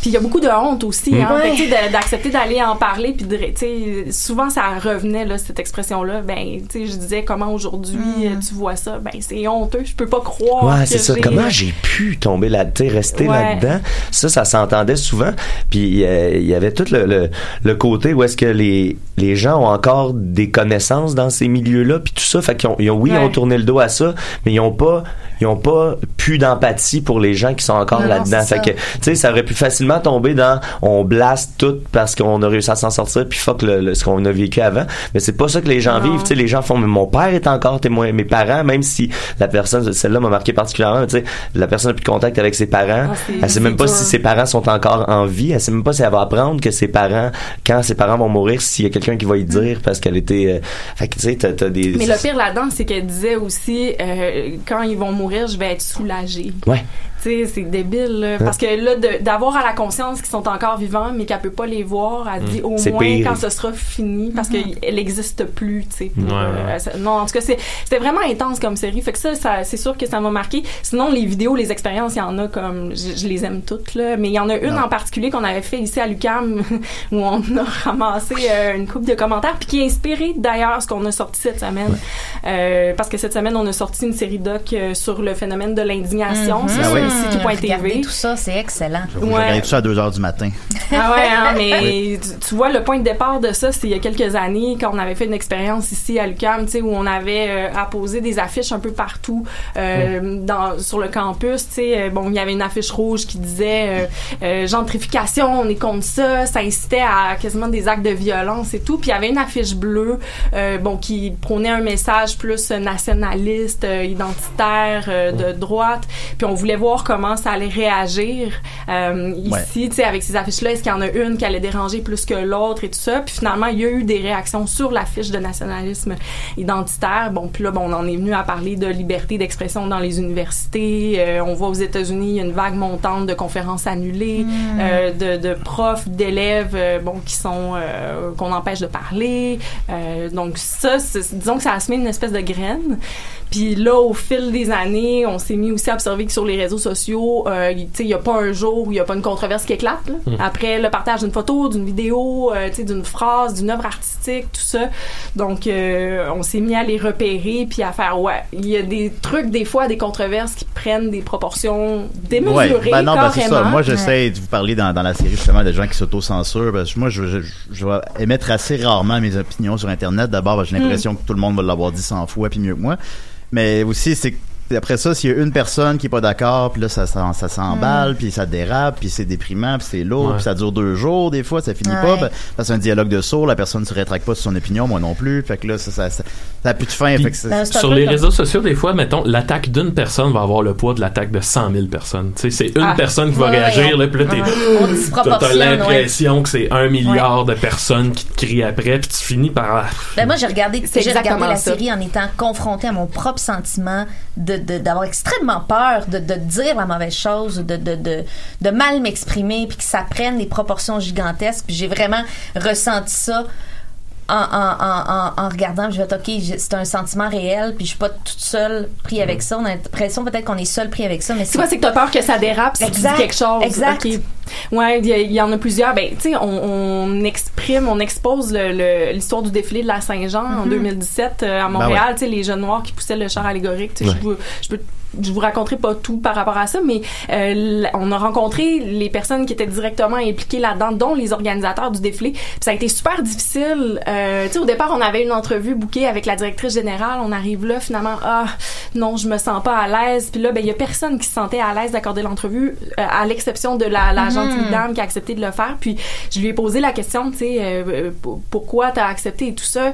Puis il y a beaucoup de honte aussi, Mm. hein. Ouais. D'accepter d'aller en parler, puis de, tu sais, souvent ça revenait là cette expression-là. Ben, tu sais, je disais comment aujourd'hui Mm. euh, tu vois ça? Ben, c'est honteux. Je peux pas croire. Ouais, que c'est ça. j'ai- Comment j'ai pu tomber là, tu rester Ouais. là-dedans? Ça, ça s'entendait souvent. Puis euh, il y avait tout le, le, le côté où est-ce que les, les gens ont encore des connaissances dans ces milieux-là, puis tout ça. Fait qu'ils ont, ils ont- oui, ils ont tourné le dos à ça, mais ils ont pas, ils ont pas plus d'empathie pour les gens qui sont encore là-dedans. Fait que, tu sais, ça aurait pu facilement tomber dans on blast tout parce qu'on a réussi à s'en sortir, puis fuck le, le- ce qu'on a vécu avant. Mais c'est pas ça que les gens Non. vivent. Tu sais, les gens font, mais mon père est encore témoin, mes parents, même si la personne, celle-là m'a marqué particulièrement, tu sais, la personne n'a plus de contact avec ses parents. Ah, elle sait même pas si ses parents sont encore en vie. Elle sait même pas si elle va apprendre que ses parents, quand ses parents vont mourir, s'il y a quelqu'un qui va y dire parce qu'elle était, euh, fait que tu sais, t'as, t'as des. Mais le pire là-dedans, c'est qu'elle disait aussi, euh, quand ils vont mourir, je vais être soulagée. Ouais. Sais, c'est débile, là. Parce que là, d'avoir à la conscience qu'ils sont encore vivants, mais qu'elle peut pas les voir, elle dit au Mm. C'est moins pire. quand ce sera fini, parce qu'elle n'existe plus, tu sais. Ouais, euh, ouais. non, en tout cas, c'est- c'était vraiment intense comme série. Fait que ça, ça c'est sûr que ça m'a marqué. Sinon, les vidéos, les expériences, il y en a comme, je, je les aime toutes, là. Mais il y en a une Non. en particulier qu'on avait fait ici à l'UCAM, (laughs) où on a ramassé euh, une coupe de commentaires, puis qui est inspiré d'ailleurs ce qu'on a sorti cette semaine. Euh, parce que cette semaine, on a sorti une série doc euh, sur le phénomène de l'indignation Mhm. sur Ah. CT.tv. Regardez tout ça, c'est excellent. Je Ouais. regarder tout ça à 2 heures du matin. (laughs) Ah ouais, hein, mais tu, tu vois, le point de départ de ça, c'est il y a quelques années, quand on avait fait une expérience ici à l'UQAM, tu sais, où on avait euh, apposé des affiches un peu partout euh, dans, sur le campus, tu sais. euh, bon, il y avait une affiche rouge qui disait euh, euh, gentrification, on est contre ça, ça incitait à quasiment des actes de violence et tout. Puis il y avait une affiche bleue, euh, bon, qui prônait un message plus nationaliste, euh, identitaire, euh, de droite. Puis on voulait voir comment ça allait réagir euh, Ouais. ici, tu sais, avec ces affiches-là. Est-ce qu'il y en a une qui allait déranger plus que l'autre et tout ça? Puis finalement, il y a eu des réactions sur l'affiche de nationalisme identitaire. Bon, puis là, bon, on en est venu à parler de liberté d'expression dans les universités. Euh, on voit aux États-Unis, il y a une vague montante de conférences annulées, euh, de, de profs, d'élèves, euh, bon, qui sont euh, qu'on empêche de parler. Euh, donc ça, disons que ça a semé une espèce de graine. Puis là, au fil des années, on s'est mis aussi à observer que sur les réseaux sociaux, euh, y- tu sais, il n'y a pas un jour où il n'y a pas une controverse qui éclate. là. Après le partage d'une photo, d'une vidéo, euh, tu sais, d'une phrase, d'une œuvre artistique, tout ça. Donc, euh, on s'est mis à les repérer puis à faire, ouais, il y a des trucs, des fois, des controverses qui prennent des proportions démesurées, Ouais, ben non, ben c'est ça. Moi, j'essaie de vous parler dans, dans la série justement des gens qui s'auto-censurent. Parce que moi, je, je, je vais émettre assez rarement mes opinions sur Internet. D'abord, j'ai l'impression que tout le monde va l'avoir dit 100 fois puis mieux que moi. Mais aussi, c'est après ça, s'il y a une personne qui est pas d'accord, puis là, ça, ça, ça s'emballe, puis ça dérape, puis c'est déprimant, puis c'est lourd, Ouais. puis ça dure deux jours, des fois, ça finit Ouais. pas. ben, Parce que c'est un dialogue de sourds, la personne ne se rétracte pas sur son opinion, moi non plus. Fait que là, ça, ça, ça, ça a plus de fin. fait que c'est- Ben, Sur les comme- réseaux sociaux, des fois, mettons, l'attaque d'une personne va avoir le poids de l'attaque de 100 000 personnes. Tu sais, c'est une Ah. personne qui va Ouais, réagir, ouais. là, puis là, t'es- Ouais. On t'as- l'impression que c'est un milliard de personnes qui te crient après, puis tu finis par... Ben moi, j'ai regardé, C'est j'ai regardé la ça. série en étant confrontée à mon propre sentiment de- d'avoir extrêmement peur de, dire la mauvaise chose, de, mal m'exprimer, puis que ça prenne des proportions gigantesques. J'ai vraiment ressenti ça en, en, en, en, en regardant. Je vais OK, c'est un sentiment réel, puis je suis pas toute seule pris avec ça. On a l'impression peut-être qu'on est seul pris avec ça, mais C'est quoi, c'est que t'as peur que ça dérape si Exact, tu dis quelque chose. exact. Ok. Ouais, il y, en a plusieurs. Ben, tu sais, on, on exprime, on expose le- le- l'histoire du défilé de la Saint-Jean Mm-hmm. en 2017 euh, à Montréal. Tu sais, les jeunes noirs qui poussaient le char allégorique. Tu sais, je vous- je peux je vous raconterai pas tout par rapport à ça, mais euh, on a rencontré les personnes qui étaient directement impliquées là-dedans, dont les organisateurs du défilé. Puis ça a été super difficile. Euh, tu sais, au départ, on avait une entrevue bookée avec la directrice générale. On arrive là, finalement, ah non, je me sens pas à l'aise. Puis là, ben il y a personne qui se sentait à l'aise d'accorder l'entrevue, euh, à l'exception de la, la gentille dame qui a accepté de le faire. Puis je lui ai posé la question, tu sais, euh, pourquoi t'as accepté et tout ça?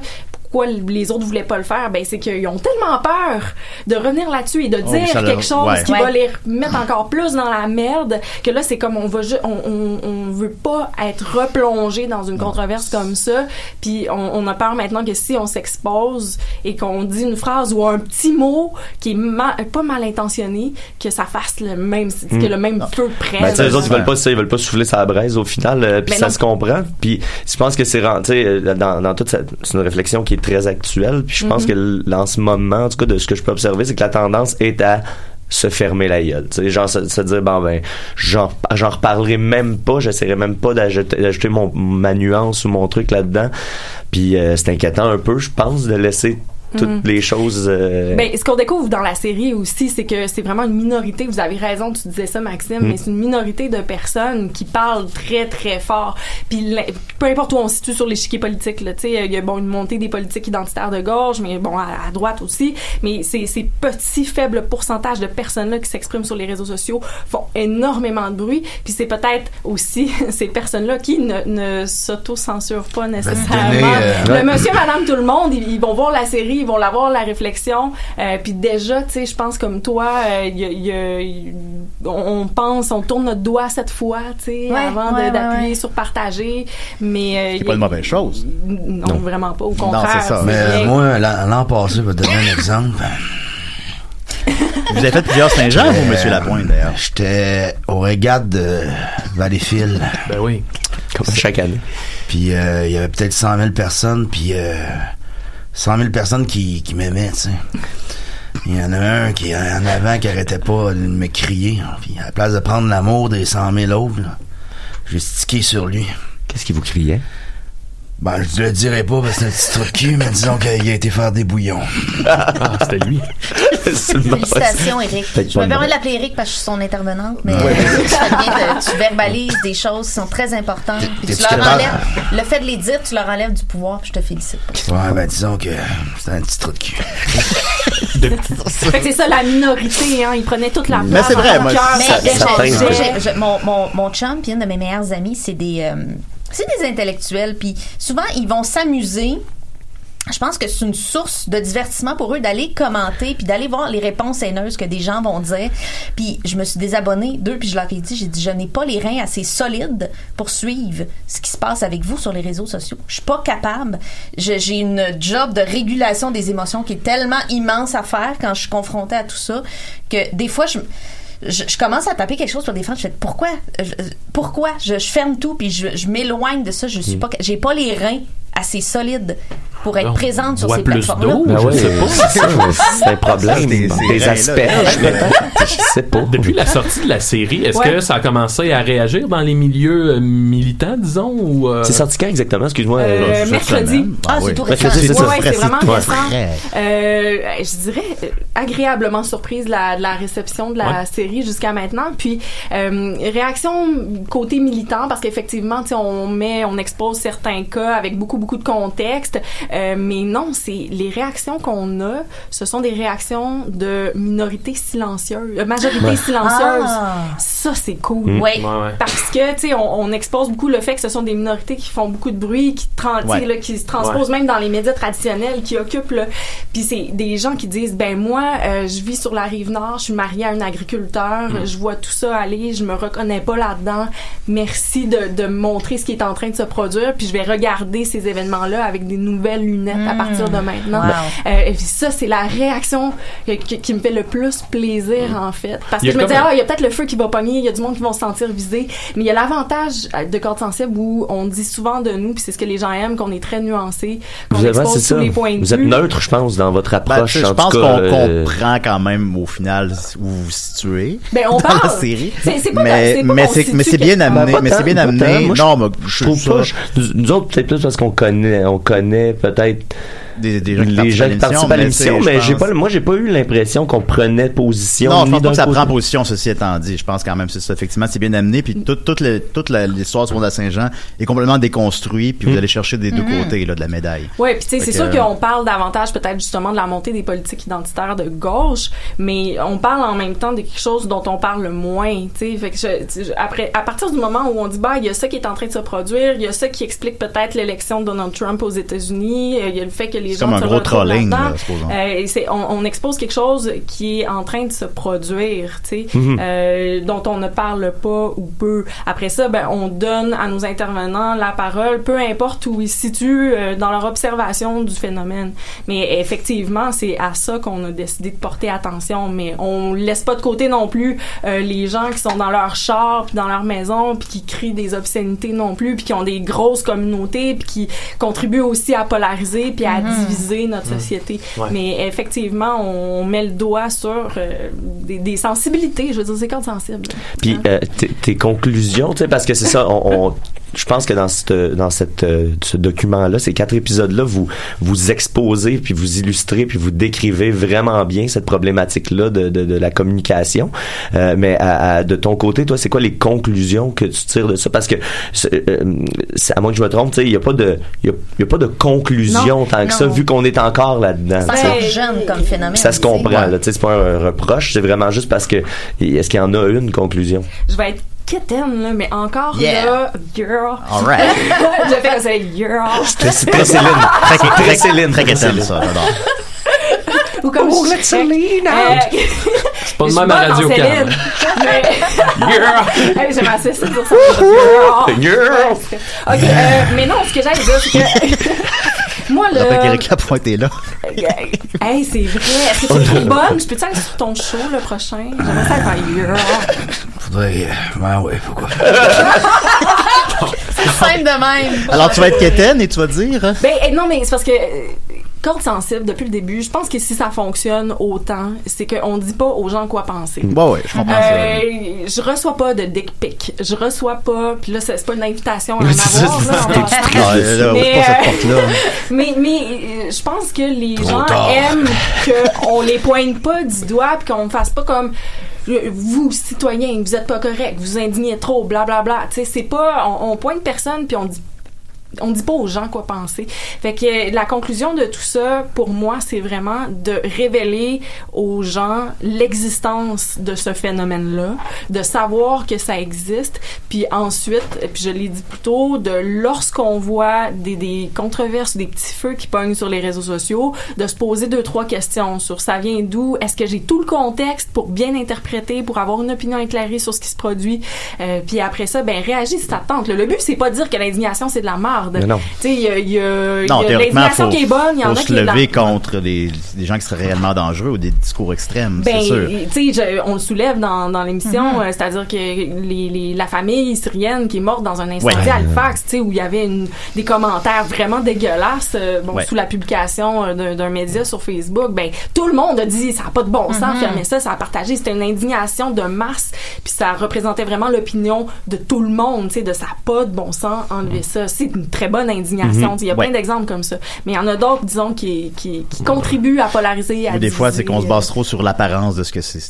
Pourquoi les autres voulaient pas le faire ben c'est qu'ils ont tellement peur de revenir là-dessus et de Oh, dire quelque leur- chose ouais. qui Ouais. va les mettre encore plus dans la merde que là c'est comme on va ju- on, on, on veut pas être replongé dans une controverse comme ça puis on, on a peur maintenant que si on s'expose et qu'on dit une phrase ou un petit mot qui est ma- pas mal intentionné que ça fasse le même que le même feu prenne Ben, tu sais, les autres, ils veulent pas ça, ils veulent pas souffler sa braise au final, euh, puis Mais ça non. se comprend. Puis je pense que c'est dans, dans toute cette, c'est une réflexion qui est très actuelle. Puis je pense que l- en ce moment, en tout cas, de ce que je peux observer, c'est que la tendance est à se fermer la gueule. Tu sais, genre se, se dire bon ben j'en reparlerai même pas, j'essaierai même pas d'ajouter d'ajouter mon ma nuance ou mon truc là-dedans. Puis euh, c'est inquiétant un peu, je pense, de laisser toutes Mhm. les choses. euh, Ben, ce qu'on découvre dans la série aussi, c'est que c'est vraiment une minorité. Vous avez raison, tu disais ça, Maxime, Mm. mais c'est une minorité de personnes qui parlent très, très fort. Puis, peu importe où on se situe sur l'échiquier politique, là, tu sais, il y a bon, une montée des politiques identitaires de gauche, mais bon, à, à droite aussi. Mais ces, ces petits, faibles pourcentages de personnes-là qui s'expriment sur les réseaux sociaux font énormément de bruit. Puis, c'est peut-être aussi (laughs) ces personnes-là qui ne, ne s'auto-censurent pas nécessairement. donner, euh, Le monsieur, madame, tout le monde, ils, ils vont voir la série, ils vont la voir, la réflexion. Euh, puis déjà, tu sais, je pense comme toi, euh, il y a- il y a- il- on, on pense, on tourne notre doigt cette fois, tu sais, Ouais, avant ouais, d'appuyer ouais. sur partager. Mais euh, C'est pas une mauvaise chose. Non, vraiment pas. Au contraire. c'est ça. Mais euh, moi, l'an passé, je vais te donner un exemple. Vous avez fait plusieurs Saint-Jean, vous, Euh, Monsieur Lapointe, d'ailleurs? J'étais au régate de Valleyfield. Ben oui. Comme chaque année. Puis euh, il y avait peut-être 100 000 personnes, puis euh, 100 000 personnes qui, qui m'aimaient, tu sais. Il y en a un qui en avant qui arrêtait pas de me crier. Puis à la place de prendre l'amour des 100 000 autres, j'ai stické sur lui. Qu'est-ce qui vous criait? Ben, je le dirai pas parce que c'est un petit trou de cul, mais disons qu'il a été faire des bouillons. Ah, c'était lui. (laughs) Félicitations, Eric. Je me permets de l'appeler Eric parce que je suis son intervenante, mais Ouais. tu verbalises des choses qui sont très importantes. Puis tu leur enlèves, le fait de les dire, tu leur enlèves du pouvoir, puis je te félicite. Ouais, ben disons que c'est un petit trou de cul. (laughs) C'est ça la minorité, hein. Ils prenaient toute la place. Mais c'est vrai, dans moi, mon chum, puis une de mes meilleures amies, c'est des, euh, c'est des intellectuels. Puis souvent, ils vont s'amuser. Je pense que c'est une source de divertissement pour eux d'aller commenter puis d'aller voir les réponses haineuses que des gens vont dire. Puis je me suis désabonnée d'eux puis je leur ai dit, j'ai dit, je n'ai pas les reins assez solides pour suivre ce qui se passe avec vous sur les réseaux sociaux. Je suis pas capable. J'ai une job de régulation des émotions qui est tellement immense à faire quand je suis confrontée à tout ça que des fois je je, je commence à taper quelque chose sur des fans, je fais pourquoi? Je- pourquoi? Je, je ferme tout puis je, je m'éloigne de ça, je suis pas j'ai pas les reins assez solides pour être présente sur ces plus plateformes d'eau, Ben je ouais, sais pas. (laughs) c'est ça, mais c'est un problème. Des reins-là. asperges. Je sais pas. Depuis la sortie de la série, est-ce Ouais. que ça a commencé à réagir dans les milieux euh, militants, disons, ou... euh, C'est sorti quand exactement? Excuse-moi. Euh, mercredi. semaine. Ah, oui. c'est tout récent. Mercredi, c'est Ouais, vraiment tout récent. Euh, je dirais agréablement surprise de la, de la réception de la Ouais. série jusqu'à maintenant. Puis euh, réaction côté militant parce qu'effectivement, on met, on expose certains cas avec beaucoup beaucoup de contexte, euh, mais non, c'est les réactions qu'on a, ce sont des réactions de minorités silencieuses, euh, majorité Ouais. silencieuse. Ah. Ça c'est cool. Mm. Ouais, ouais. Parce que, tu sais, on, on expose beaucoup le fait que ce sont des minorités qui font beaucoup de bruit, qui, là, qui se transposent même dans les médias traditionnels, qui occupent, là. Puis c'est des gens qui disent, ben moi, euh, je vis sur la rive nord, je suis mariée à un agriculteur, je vois tout ça aller, je me reconnais pas là-dedans. Merci de, de me montrer ce qui est en train de se produire, puis je vais regarder ces événements-là avec des nouvelles lunettes à partir de maintenant. Wow. Euh, et puis ça, c'est la réaction qui, qui me fait le plus plaisir, en fait. Parce que je me dis, ah, il y a peut-être le feu qui va pogner, il y a du monde qui vont se sentir visé. Mais il y a l'avantage euh, de Corde Sensible où on dit souvent de nous, puis c'est ce que les gens aiment, qu'on est très nuancé, qu'on expose tous ça. les points de vous êtes neutre, je pense, dans votre Ben, approche. je en pense qu'on euh, comprend quand même au final où vous vous situez Ben, on dans parle. la série. C'est- c'est pas mais c'est mais bien amené, mais c'est bien amené. non, mais je trouve pas. nous autres, peut-être plus parce qu'on connaît, on connaît peut-être des, des gens qui les gens participent à l'émission, mais, je j'ai pas, moi, j'ai pas eu l'impression qu'on prenait position. Non, je pense pas que ça côté- prend position, ceci étant dit. Je pense quand même que c'est ça. Effectivement, c'est bien amené. Puis toute, toute, le- toute la- l'histoire du monde à Saint-Jean est complètement déconstruite. Puis vous Mm. allez chercher des deux Mhm. côtés là, de la médaille. Ouais, puis tu sais, c'est que, sûr euh, qu'on parle davantage peut-être justement de la montée des politiques identitaires de gauche, mais on parle en même temps de quelque chose dont on parle moins, tu sais. Fait que je- tu sais, je- après, à partir du moment où on dit bah il y a ça qui est en train de se produire, il y a ça qui explique peut-être l'élection de Donald Trump aux États-Unis, euh, il y a le fait que les gens comme un se gros trolling, là-dedans. là. Euh, on, on expose quelque chose qui est en train de se produire, tu sais, Mhm. euh, dont on ne parle pas ou peu. Après ça, ben on donne à nos intervenants la parole, peu importe où ils se situent euh, dans leur observation du phénomène. Mais effectivement, c'est à ça qu'on a décidé de porter attention. Mais on laisse pas de côté non plus euh, les gens qui sont dans leur char, puis dans leur maison, puis qui crient des obscénités non plus, puis qui ont des grosses communautés, puis qui contribuent aussi à polariser, puis à Mhm. Diviser notre société. Ouais. Mais effectivement, on met le doigt sur euh, des, des sensibilités. Je veux dire, c'est quand sensible. Puis euh, tes, tes conclusions, tu sais, parce que c'est ça, on, on- je pense que dans cette, dans cette, euh, ce document-là, ces quatre épisodes-là, vous vous exposez, puis vous illustrez, puis vous décrivez vraiment bien cette problématique-là de, de, de la communication. Euh, mais à, à- de ton côté, toi, c'est quoi les conclusions que tu tires de ça? Parce que euh, c'est- à moins que je me trompe, tu sais, il y a pas de, il y a, il y a pas de conclusion Non, tant que ça, vu qu'on est encore là-dedans. C'est tu sais. encore jeune comme phénomène. Ça se comprend, là, tu sais, c'est pas un reproche, c'est vraiment juste parce que est-ce qu'il y en a une conclusion? Je vais être quétaine, là, mais encore Yeah. là, girl. All right. (laughs) je fais comme ça, girl. C'est c'est très Céline. Très, très, très Céline. Très très quétaine, Céline. ça, j'adore. Ou comme Oh, je- Céline Euh, out. C'est pas de même à Radio Céline. Can. Mais- (laughs) Hey, J'aime assez ça dire ça. Girl. Girl. Ok, euh, mais non, ce que j'allais dire, c'est que. (laughs) Moi, là. qu'Erika Pointe est là. Hey, c'est vrai. Est-ce que tu es bonne? Je peux-tu aller sur ton show le prochain? J'aimerais ça faire. Faudrait. Ben ouais, pourquoi? C'est simple de même. Alors, tu vas être quétaine et tu vas dire... hein? Ben, eh, non, mais c'est parce que. Corde sensible depuis le début, je pense que si ça fonctionne autant, c'est qu'on dit pas aux gens quoi penser. Bon, ouais, je comprends. Euh, je reçois pas de dick pic. Je reçois pas. Puis là, c'est pas une invitation à en (laughs) avoir. ça, là, en c'est- passant. c'est- là, ouvre Mais, pas cette euh, (laughs) mais, mais euh, je pense que les Trop gens tard. aiment qu'on les pointe pas du doigt puis qu'on fasse pas comme vous citoyens vous êtes pas correct vous indignez trop bla bla bla tu sais c'est pas on, on pointe personne puis on dit on dit pas aux gens quoi penser. Fait que euh, la conclusion de tout ça, pour moi, c'est vraiment de révéler aux gens l'existence de ce phénomène-là, de savoir que ça existe, puis ensuite, puis je l'ai dit plus tôt, de lorsqu'on voit des, des controverses, des petits feux qui pognent sur les réseaux sociaux, de se poser deux, trois questions sur ça vient d'où, est-ce que j'ai tout le contexte pour bien interpréter, pour avoir une opinion éclairée sur ce qui se produit, Euh, puis après ça, ben réagis si ça te tente. là. Le but, c'est pas de dire que l'indignation, c'est de la merde. Mais non. Tu sais, il y a, il y a- Non, il y a théoriquement, l'indignation faut, qui est bonne, il y en faut a se qui lever dans- contre des, des gens qui seraient réellement dangereux ou des discours extrêmes, Ben, c'est sûr. tu sais, on le soulève dans, dans l'émission, Mhm. euh, c'est-à-dire que les, les- la famille syrienne qui est morte dans un incendie Ouais. à Halifax, tu sais, où il y avait une, des commentaires vraiment dégueulasses, euh, bon, Ouais. sous la publication euh, d'un, d'un média sur Facebook, ben, tout le monde a dit, ça n'a pas de bon sens, Mhm. fermez ça, ça a partagé, c'était une indignation de masse, puis ça représentait vraiment l'opinion de tout le monde, tu sais, de ça n'a pas de bon sens, enlever ça. C'est une très bonne indignation, Mhm. il y a Ouais. plein d'exemples comme ça. Mais il y en a d'autres, disons, qui, qui, qui contribuent à polariser, à Ou des fois, c'est qu'on se euh, base trop sur l'apparence de ce que c'est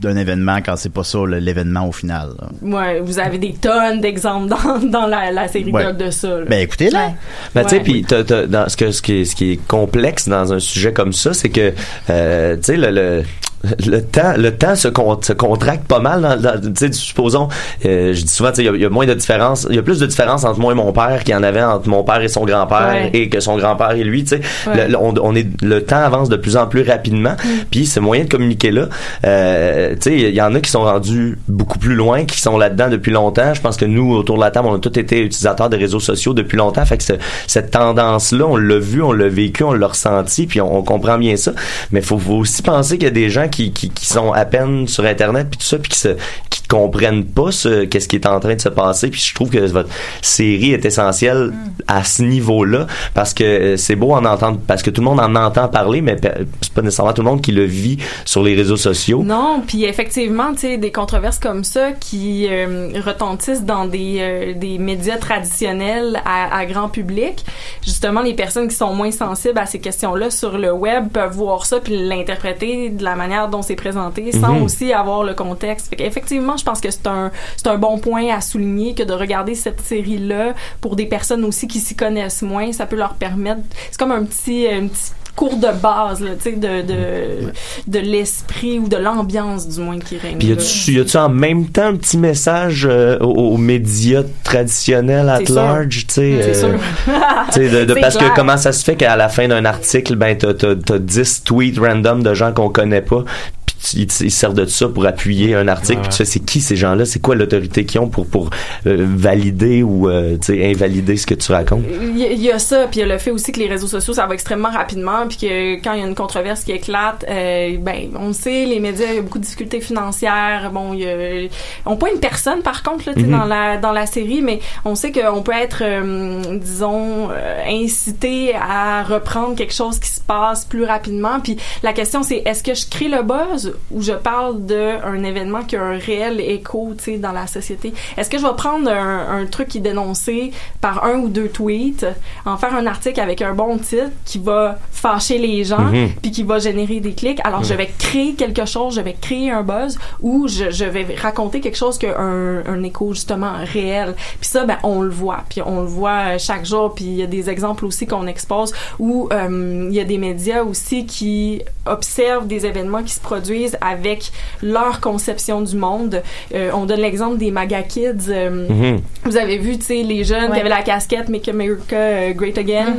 d'un événement quand c'est pas ça l'événement au final. là. Ouais, vous avez des tonnes d'exemples dans, (laughs) dans la, la série Ouais. de ça. là. Ben écoutez là. Ben, tu sais, puis ce, que, ce, qui est, ce qui est complexe dans un sujet comme ça, c'est que, euh, tu sais, le, le, le temps, le temps se, con- se contracte pas mal. Dans, dans- tu sais, supposons, euh, je dis souvent, tu sais, il y a- il y, a moins de différence, il y a plus de différence entre moi et mon père qu'il y en avait entre mon père et son grand-père Ouais. et que son grand-père et lui. Tu sais, Ouais. Le- on, on est, le temps avance de plus en plus rapidement, puis c'est moyen de communiquer là. Euh, tu sais, il y en a qui sont rendus beaucoup plus loin, qui sont là-dedans depuis longtemps. Je pense que nous, autour de la table, on a tous été utilisateurs des réseaux sociaux depuis longtemps. Fait que ce- cette tendance-là, on l'a vu, on l'a vécu, on l'a ressenti, puis on, on comprend bien ça. Mais faut, faut aussi penser qu'il y a des gens qui, qui, qui sont à peine sur Internet, puis tout ça, puis qui se comprennent pas ce qu'est-ce qui est en train de se passer. Puis je trouve que votre série est essentielle à ce niveau-là, parce que euh, c'est beau en entendre, parce que tout le monde en entend parler, mais c'est pas nécessairement tout le monde qui le vit sur les réseaux sociaux. Non, puis effectivement, tu sais, des controverses comme ça qui euh, retentissent dans des, euh, des médias traditionnels à, à grand public. Justement, les personnes qui sont moins sensibles à ces questions-là sur le web peuvent voir ça puis l'interpréter de la manière dont c'est présenté sans Mhm. aussi avoir le contexte. Fait effectivement, je pense que c'est un c'est un bon point à souligner que de regarder cette série-là pour des personnes aussi qui s'y connaissent moins, ça peut leur permettre. C'est comme un petit un petit cours de base là, tu de de, de l'esprit ou de l'ambiance du moins qui règne. Puis y a-tu, y a-tu en même temps un petit message euh, aux, aux médias traditionnels at large, tu sais? Euh, tu de, (laughs) parce clair. que comment ça se fait qu'à la fin d'un article, ben, t'as, t'as, t'as 10 tweets random de gens qu'on connaît pas, tu- ils, ils se servent de ça pour appuyer un article. Ouais. Puis tu fais, c'est qui ces gens-là? C'est quoi l'autorité qu'ils ont pour, pour euh, valider ou euh, sais, invalider ce que tu racontes? Il y, a- il y a ça, puis il y a le fait aussi que les réseaux sociaux, ça va extrêmement rapidement, puis que quand il y a une controverse qui éclate, euh, ben, on le sait, les médias, il y a beaucoup de difficultés financières. Bon, il y a, on pointe personne, par contre, là, sais, Mhm. dans la dans la série, mais on sait qu'on peut être, euh, disons, euh, incité à reprendre quelque chose qui se passe plus rapidement. Puis la question, c'est est-ce que je crée le buzz ou je parle d'un événement qui a un réel écho, dans la société. Est-ce que je vais prendre un, un truc qui est dénoncé par un ou deux tweets, en faire un article avec un bon titre qui va fâcher les gens, Mhm. puis qui va générer des clics? Alors je vais créer quelque chose, je vais créer un buzz ou je, je vais raconter quelque chose qui a un, un écho justement réel. Puis ça, ben on le voit, puis on le voit euh, chaque jour. Puis il y a des exemples aussi qu'on expose où euh, il y a des médias aussi qui observent des événements qui se produisent avec leur conception du monde. Euh, on donne l'exemple des MAGA Kids. euh, Mhm. Vous avez vu, tu sais, les jeunes Ouais. qui avaient la casquette Make America euh, Great Again,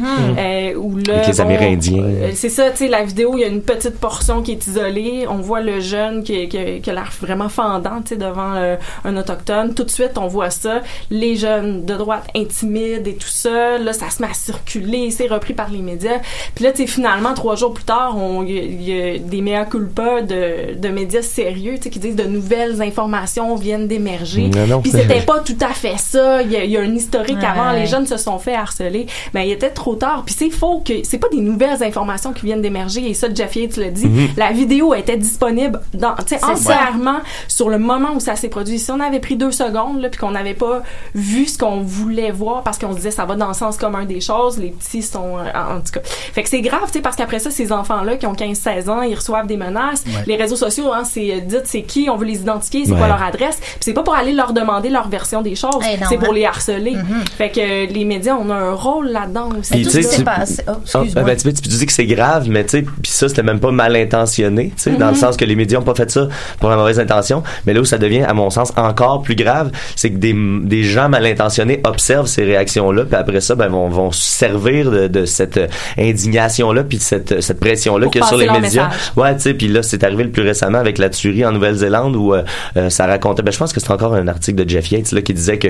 où là, Avec les bon, Amérindiens. euh, c'est ça, tu sais, la vidéo, il y a une petite portion qui est isolée. On voit le jeune qui, qui, qui a l'air vraiment fendant, tu sais, devant euh, un autochtone. Tout de suite, on voit ça. Les jeunes de droite intimides et tout ça. Là, ça se met à circuler. C'est repris par les médias. Puis là, tu sais, finalement, trois jours plus tard, on- il y, y a des mea culpa de, de médias sérieux, tu sais, qui disent de nouvelles informations viennent d'émerger. Non, non. Puis c'était pas tout à fait ça. Il y a, il y a un historique Ouais. avant. Les jeunes se sont fait harceler. Ben, il était trop tard. Puis c'est faux que c'est pas des nouvelles informations qui viennent d'émerger. Et ça, Jeff Yates l'a dit. Mhm. La vidéo était disponible dans, entièrement sur le moment où ça s'est produit. Si on avait pris deux secondes, là, puis qu'on n'avait pas vu ce qu'on voulait voir parce qu'on se disait ça va dans le sens commun des choses, les petits sont, euh, en, en tout cas. Fait que c'est grave, tu sais, parce qu'après ça, ces enfants-là qui ont 15-16 ans, ils reçoivent des menaces. Ouais. Les réseaux sociaux, hein, c'est, euh, dites c'est qui, on veut les identifier, c'est Ouais. quoi leur adresse. Puis c'est pas pour aller leur demander leur version des choses, Eh c'est pour hein. les harceler. Fait que euh, les médias, on a un rôle là-dedans aussi. Puis, tout tu ce sais, qui s'est passé. Oh, Ah, excuse-moi. ben, tu, tu dis que c'est grave, mais tu sais, puis ça, c'était même pas mal intentionné, tu sais, dans le Mhm. sens que les médias ont pas fait ça pour la mauvaise intention. Mais là où ça devient, à mon sens, encore plus grave, c'est que des, des gens mal intentionnés observent ces réactions-là, puis après ça, ben, vont, vont se servir de, de cette euh, indignation-là, puis de cette, cette pression-là Pour qu'il y a sur les médias. message. Ouais, tu sais, puis là, c'est arrivé le plus récemment avec la tuerie en Nouvelle-Zélande où euh, euh, ça racontait, ben, je pense que c'est encore un article de Jeff Yates là, qui disait que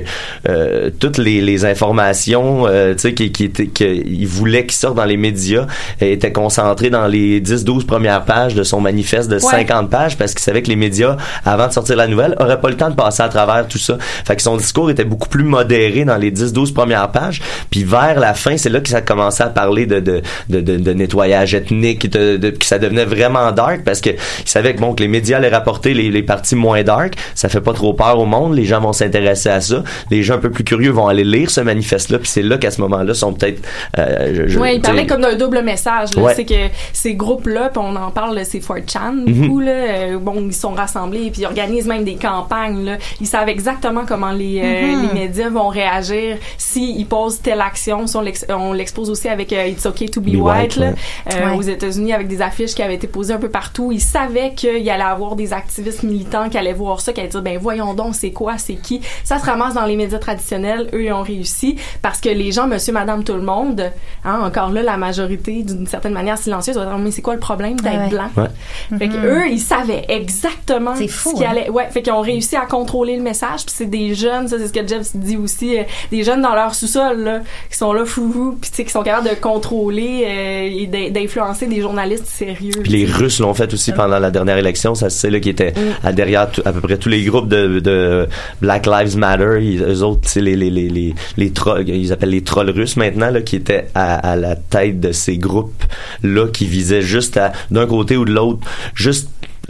euh, toutes les, les informations, euh, tu sais, qui, qui étaient, qu'il voulait qu'ils sortent dans les médias euh, étaient concentrées dans les 10-12 premières pages de son manifeste de 50 pages parce qu'il savait que les médias, avant de sortir la nouvelle, auraient pas le temps de passer à travers tout ça. Fait que son discours était beaucoup plus modéré dans les 10-12 premières pages. Puis vers la fin, c'est là que ça commençait à parler de, de, de, de, de nettoyage ethnique, de, de, que ça devenait vraiment dark parce que il savait que bon que les médias allaient rapporter les, les parties moins dark, ça fait pas trop peur au monde, les gens vont s'intéresser à ça, les gens un peu plus curieux vont aller lire ce manifeste là, puis c'est là qu'à ce moment-là sont peut-être euh, je- je- Ouais, il parlait comme d'un double message. là. Ouais. C'est que ces groupes-là, puis on en parle, là, c'est 4chan, Mhm. beaucoup, là, euh, bon, ils sont rassemblés, puis ils organisent même des campagnes. Là. Ils savent exactement comment les, euh, Mhm. les médias vont réagir s'ils posent telle action. Si on l'ex- on l'expose aussi avec euh, It's Okay to Be, Be White, White, là, ouais. euh, Ouais. aux États-Unis, avec des affiches qui avaient été posées un peu partout. Ils savaient qu'il allait avoir des activistes militants qui allaient voir ça, qui allaient dire, ben voyons donc, c'est quoi, c'est qui? Ça se ramasse dans les médias traditionnels. Eux, ils ont réussi parce que les gens, monsieur, madame, tout le monde, hein, encore là, la majorité, d'une certaine manière silencieuse, va dire, mais c'est quoi le problème d'être Ouais. blanc? Ouais. Fait que Mhm. eux, ils savaient exactement fou, ce qui hein. allait. Ouais, fait qu'ils ont réussi à contrôler le message. Puis c'est des jeunes, ça c'est ce que Jeff dit aussi, euh, des jeunes dans leur sous-sol là, qui sont là fou puis tu sais qui sont capables de contrôler euh, et d'in- d'influencer des journalistes sérieux. Puis les Russes l'ont fait aussi pendant la dernière élection, ça c'est là qui était à derrière à peu près tous les groupes de, de Black Lives Matter, ils, eux autres, c'est les les les les les trolls, ils appellent les trolls russes maintenant là, qui étaient à, à la tête de ces groupes là qui visaient juste à d'un côté ou de l'autre, juste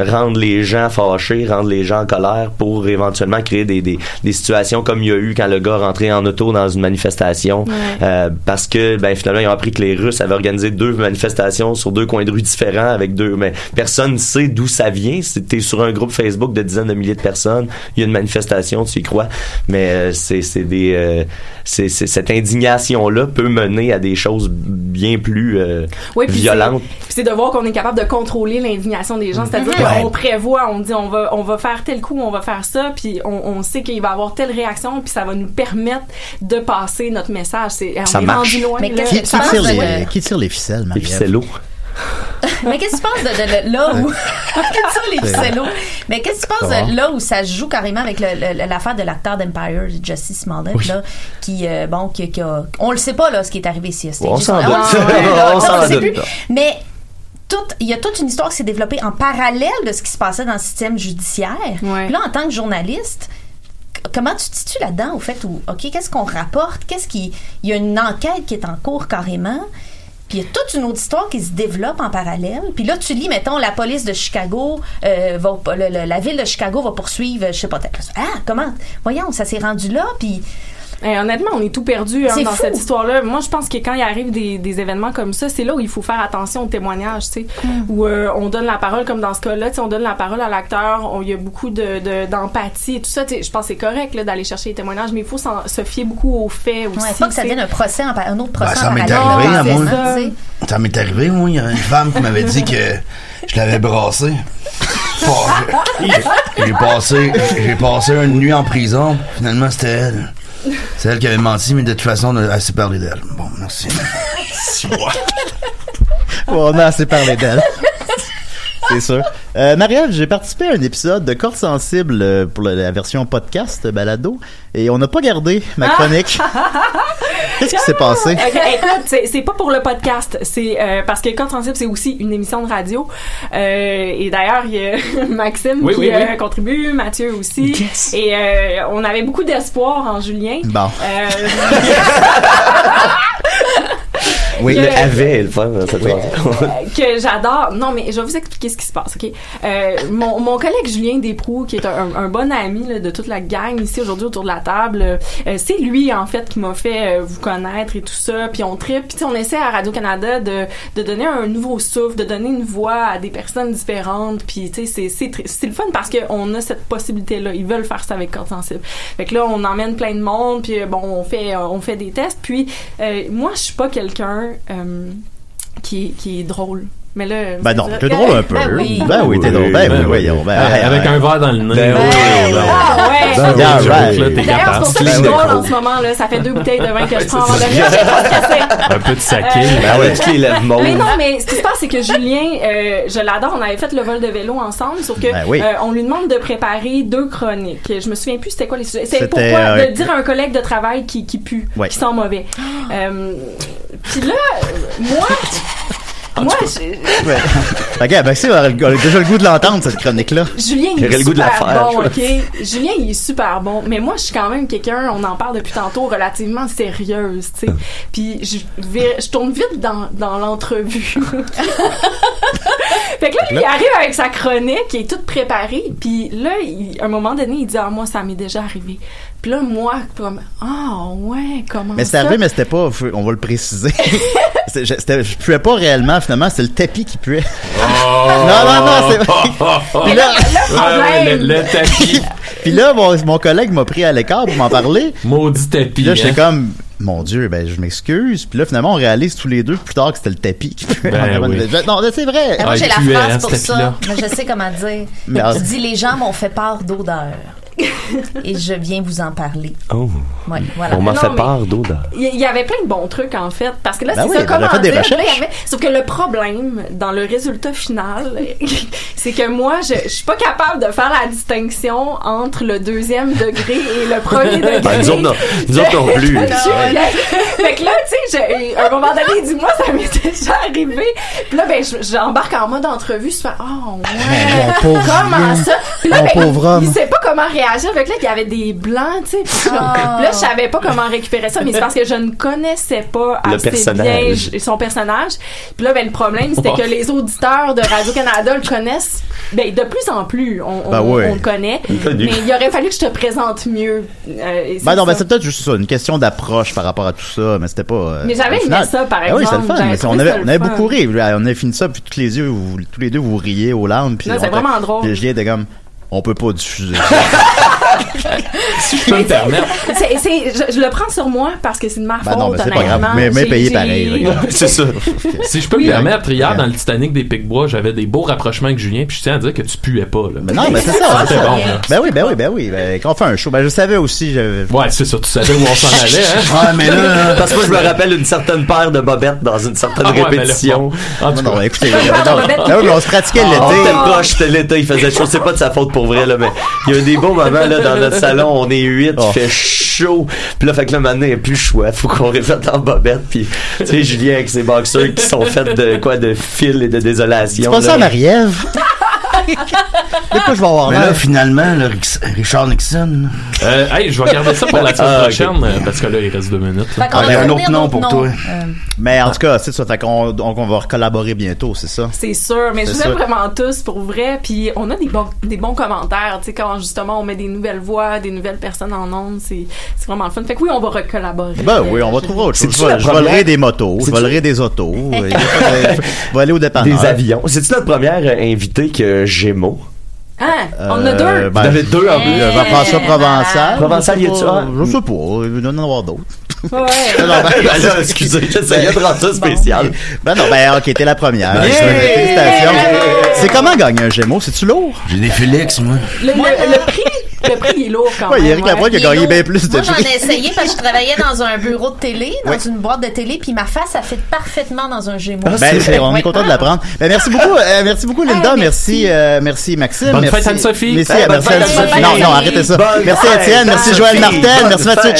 rendre les gens fâchés, rendre les gens en colère pour éventuellement créer des, des, des situations comme il y a eu quand le gars rentrait en auto dans une manifestation Ouais. euh, parce que ben finalement ils ont appris que les Russes avaient organisé deux manifestations sur deux coins de rue différents avec deux mais personne ne sait d'où ça vient t'es sur un groupe Facebook de dizaines de milliers de personnes il y a une manifestation tu y crois mais euh, c'est c'est des euh, c'est c'est- cette indignation là peut mener à des choses bien plus euh, Oui, violentes c'est- de voir qu'on est capable de contrôler l'indignation des gens. C'est-à-dire Ouais. Qu'on prévoit, on dit on va, on va faire tel coup, on va faire ça, puis on, on sait qu'il va y avoir telle réaction, puis ça va nous permettre de passer notre message. C'est, on Ça est marche. rendu loin. Mais là. Qui, que qui tu penses tire de les, le- qui tire les ficelles, les Marie-Ève? ficellos (laughs) Mais qu'est-ce que tu penses de, de- de- là où ça les ficellos. Mais qu'est-ce que tu penses de là où ça se joue carrément avec le- le- l'affaire de l'acteur d'Empire, Jesse Smollett Oui. là, qui euh, bon qui, qui a, on le sait pas là ce qui est arrivé ici. C'était On s'en Ah, doute. on. (laughs) On s'en on sait doute. plus. Mais tout, il y a toute une histoire qui s'est développée en parallèle de ce qui se passait dans le système judiciaire. Là, en tant que journaliste, comment tu te situes là-dedans au fait où, OK, qu'est-ce qu'on rapporte? Qu'est-ce qui. Il y a une enquête qui est en cours carrément. Puis il y a toute une autre histoire qui se développe en parallèle. Puis là, tu lis, mettons, la police de Chicago, euh, va, le- le- la ville de Chicago va poursuivre, je sais pas, peut-être. Ah, comment? Voyons, ça s'est rendu là, puis... Eh, honnêtement, on est tout perdu hein, dans fou. cette histoire-là. Moi, je pense que quand il arrive des, des événements comme ça, c'est là où il faut faire attention aux témoignages, tu sais, Mm. où euh, on donne la parole, comme dans ce cas-là, tu sais, on donne la parole à l'acteur, on- il y a beaucoup de de- d'empathie et tout ça. tu sais, Je pense que c'est correct là, d'aller chercher les témoignages, mais il faut s'en- se fier beaucoup aux faits aussi. Ouais, pas que ça devienne un procès, en, un autre procès Ben, ça m'est arrivé à Ouais, moi. ça, m'est arrivé, moi. Il y a une femme qui m'avait dit que je l'avais brassé. Bon, (laughs) j'ai- j'ai passé, j'ai passé une nuit en prison. Finalement, c'était elle. C'est elle qui avait menti, mais de toute façon, elle s'est parlé d'elle. Bon, merci. (laughs) on a assez parlé d'elle. C'est sûr. Euh, Marie-Ève, j'ai participé à un épisode de Cordes sensible euh, pour la, la version podcast euh, balado et on n'a pas gardé ma chronique. Qu'est-ce qui s'est passé? Ok, écoute, c'est c'est pas pour le podcast, c'est euh, parce que Code sensible c'est aussi une émission de radio. Euh, et d'ailleurs, il y a (laughs) Maxime Oui, qui oui, oui. euh, contribue, Mathieu aussi. Et euh, on avait beaucoup d'espoir en Julien. Bon. Euh, (laughs) (laughs) Oui. que- Le avait, le fun, cette euh, fois. que j'adore. Non, mais je vais vous expliquer ce qui se passe, OK? Euh, mon, mon collègue Julien Desproux, qui est un, un bon ami là, de toute la gang ici aujourd'hui autour de la table, euh, c'est lui, en fait, qui m'a fait euh, vous connaître et tout ça. Puis on tripe. Puis on essaie à Radio-Canada de, de donner un nouveau souffle, de donner une voix à des personnes différentes. Puis tu sais, c'est- c'est tr- c'est le fun parce qu'on a cette possibilité-là. Ils veulent faire ça avec Corps Sensible. Fait que là, on emmène plein de monde. Puis euh, bon, on fait, euh, on fait des tests. Puis euh, moi, je suis pas quelqu'un euh, qui, qui est drôle. Mais là, Ben non, t'es drôle un peu. Ben oui. Ben oui, t'es drôle. Ben oui, voyons. Ben, avec un verre dans le nez. Ben oui. Ah ouais. Ben, D'ailleurs, c'est pour ça que je suis drôle en ce moment. Là. Ça fait deux bouteilles de vin que je prends avant de. Un peu de saké. Euh, Ben ouais, toutes les lèvres mauves. Mais non, mais ce qui se passe, c'est que Julien, euh, je l'adore. On avait fait le vol de vélo ensemble, sauf que Ben oui. euh, on lui demande de préparer deux chroniques. Je me souviens plus c'était quoi les sujets. C'est C'était, pourquoi de dire à un collègue de travail qui, qui pue, qui sent mauvais. Puis là, euh, moi, moi, je- Ouais. (laughs) Ok, Maxime a le- a déjà le goût de l'entendre, cette chronique-là. Julien, il J'aurais est le goût de la super faire, bon, ok? Julien, il est super bon. Mais moi, je suis quand même quelqu'un, on en parle depuis tantôt, relativement sérieuse, tu sais. Puis je, vais- je tourne vite dans, dans l'entrevue. (laughs) fait que là, il arrive avec sa chronique, qui est toute préparée. Puis là, il- à un moment donné, il dit, ah, moi, ça m'est déjà arrivé. Puis là, moi, comme, ah, ouais, comment Mais ça? arrivé, mais c'était pas, on va le préciser. (laughs) C'était- je- c'était- je puais pas réellement, finalement, c'est le tapis qui puait. Non, non, non, c'est vrai. (laughs) Puis là, le, le tapis. (laughs) puis là mon, mon collègue m'a pris à l'écart pour m'en parler. Maudit tapis. Puis là, j'étais hein. comme, mon Dieu, ben, je m'excuse. Puis là, finalement, on réalise tous les deux plus tard que c'était le tapis qui puait. Ben oui. Non, c'est vrai. Ah, moi, Ah, j'ai la puait, hein, phrase pour ça. Mais je sais comment dire. Mais, Je dis les gens m'ont fait part d'odeur. (laughs) Et je viens vous en parler. Oh. Ouais, voilà. On m'a Non, fait part d'odeur. Il y- il avait plein de bons trucs en fait parce que là Ben c'est oui, ça ben, comment des dire, puis là, il y recherches. avait- sauf que le problème dans le résultat final (laughs) c'est que moi je, je suis pas capable de faire la distinction entre le deuxième degré et le premier degré Ben, nous autres non, nous autres non plus. (laughs) Je- fait que là, tu sais, à un moment donné, il dit, moi, ça m'est déjà arrivé. Puis là, ben, je- j'embarque en mode entrevue, je fais, oh, ouais. mon pauvre Comment ça? Puis là, ben, pauvre homme. il sait pas comment réagir. Fait que là, il y avait des blancs, tu sais. Puis là, je savais pas comment récupérer ça, mais c'est parce que je ne connaissais pas Le assez personnage. bien son personnage. Puis là, ben, le problème, c'était Oh. que les auditeurs de Radio-Canada le connaissent, ben, de plus en plus. On, on, Ben ouais. on le connaît. Mais il aurait fallu que je te présente mieux. Euh, Ben non, ben c'est peut-être juste ça, une question d'approche par rapport à tout ça, mais c'était pas. euh, Mais j'avais aimé ça, par Ben oui, c'était le exemple. fun. Mais on avait, on beaucoup ri. On avait fini ça, puis tous les yeux, vous, tous les deux, vous riez aux larmes. Puis c'est vraiment drôle. Puis Julien était comme, on peut pas diffuser ça. (laughs) si je peux me permettre. C'est- c'est- je, je le prends sur moi parce que c'est de ma Ben faute. non, mais c'est pas grave. Mais- mais payé pareil. (laughs) C'est ça. (laughs) Si je peux Oui. me permettre, hier dans le Titanic des Pic-Bois, j'avais des beaux rapprochements avec Julien, puis je tiens à dire que tu puais pas. Là. Ben non, mais c'est ça. C'était bon. là. Ben oui, ben oui, ben oui. Ben, quand on fait un show, ben je savais aussi. je- Ouais, c'est ça, tu savais où on s'en allait, hein? Ouais, mais là, Parce que moi, je me rappelle une certaine paire de bobettes dans une certaine Ah ouais, là, répétition. bon. En tout Non, cas, non, écoutez, ben on se pratiquait Ah, l'été. C'était proche, c'était l'été, il faisait chaud. C'est pas de sa faute pour vrai, là, mais il y a des beaux moments, là, dans notre salon. On est huit, Oh. il fait chaud. Puis là, fait que là, maintenant, il n'y a plus le choix. Faut qu'on (laughs) répète en bobette. Puis, tu sais, Julien avec ses boxers qui sont faits de quoi, de fil et de C'est désolation. pas ça. Marie-Ève? Quoi je vais avoir mais là, finalement, là, Rix- Richard Nixon. euh, hey, je vais regarder ça pour la semaine Ah, ok. prochaine, euh, parce que là, il reste deux minutes. là. Fait qu'on Ah, il y a un autre nom pour toi. Euh, Mais en tout cas, c'est ça. Fait qu'on donc on va collaborer bientôt, c'est ça? C'est sûr, mais je C'est vous aime sûr. vraiment tous pour vrai. Puis on a des bons, des bons commentaires, tu sais, quand justement on met des nouvelles voix, des nouvelles personnes en ondes, c'est c'est vraiment le fun. Fait que oui, on va recollaborer. Ben oui, on va trouver autre chose. C'est-tu Je, la vais- je première? volerai des motos, je C'est-tu- volerai des autos. euh, (laughs) Je vais aller au dépanneur. Des avions. C'est-tu notre première euh, invitée que Gémeaux? Hein? On en a Euh, deux. ben, Vous en avez deux en Il plus. y a Jean-François Provençal. Provençal, sais y a-tu pas- un? Je sais pas. Il doit y en avoir d'autres. Ouais. (laughs) Non, ben, Ben là, excusez, j'essayais de rendre ça spécial. Ben non, ben ok, t'es la première. Ben, Félicitations. C'est comment gagner un Gémeaux? C'est-tu lourd? J'ai des Félix, moi. Le, le- le prix, le prix, il est lourd quand Ouais, même. Eric Lapointe qui a est gagné bien plus de Moi, j'en ai essayé parce que je travaillais dans un bureau de télé, dans une boîte de télé, puis ma face, a fait parfaitement dans un gémeau. Ben, c'est- on est content de l'apprendre. Ben, merci (laughs) beaucoup, euh, merci beaucoup Linda, Ah, merci, merci. euh, merci Maxime, Bonne merci, fête, Anne-Sophie. merci, bonne merci, Anne-Sophie. Anne-Sophie. non, non, arrêtez ça. Bonne merci Étienne, merci. Joël Martel, merci Mathieu.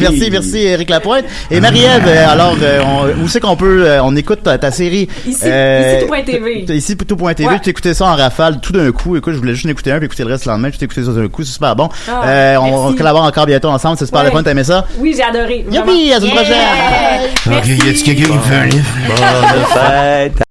merci, merci Eric Lapointe et Marie-Ève. euh, alors, euh, on- où c'est qu'on peut, euh, on écoute ta, ta série? Ici, euh, ici tout.tv. Ici tout.tv, tu écoutais ça en rafale tout d'un coup. Écoute, je voulais juste en écouter un puis écouter le reste le lendemain. Je t'ai écouté ça d'un coup, c'est super bon. Ah, Euh, on, collabore encore bientôt ensemble, c'est super Ouais. le fun, t'aimais ça? Oui, j'ai adoré. Youpi, à la semaine prochaine! Ok, y a-tu quelqu'un qui me fait un livre? Bonne fête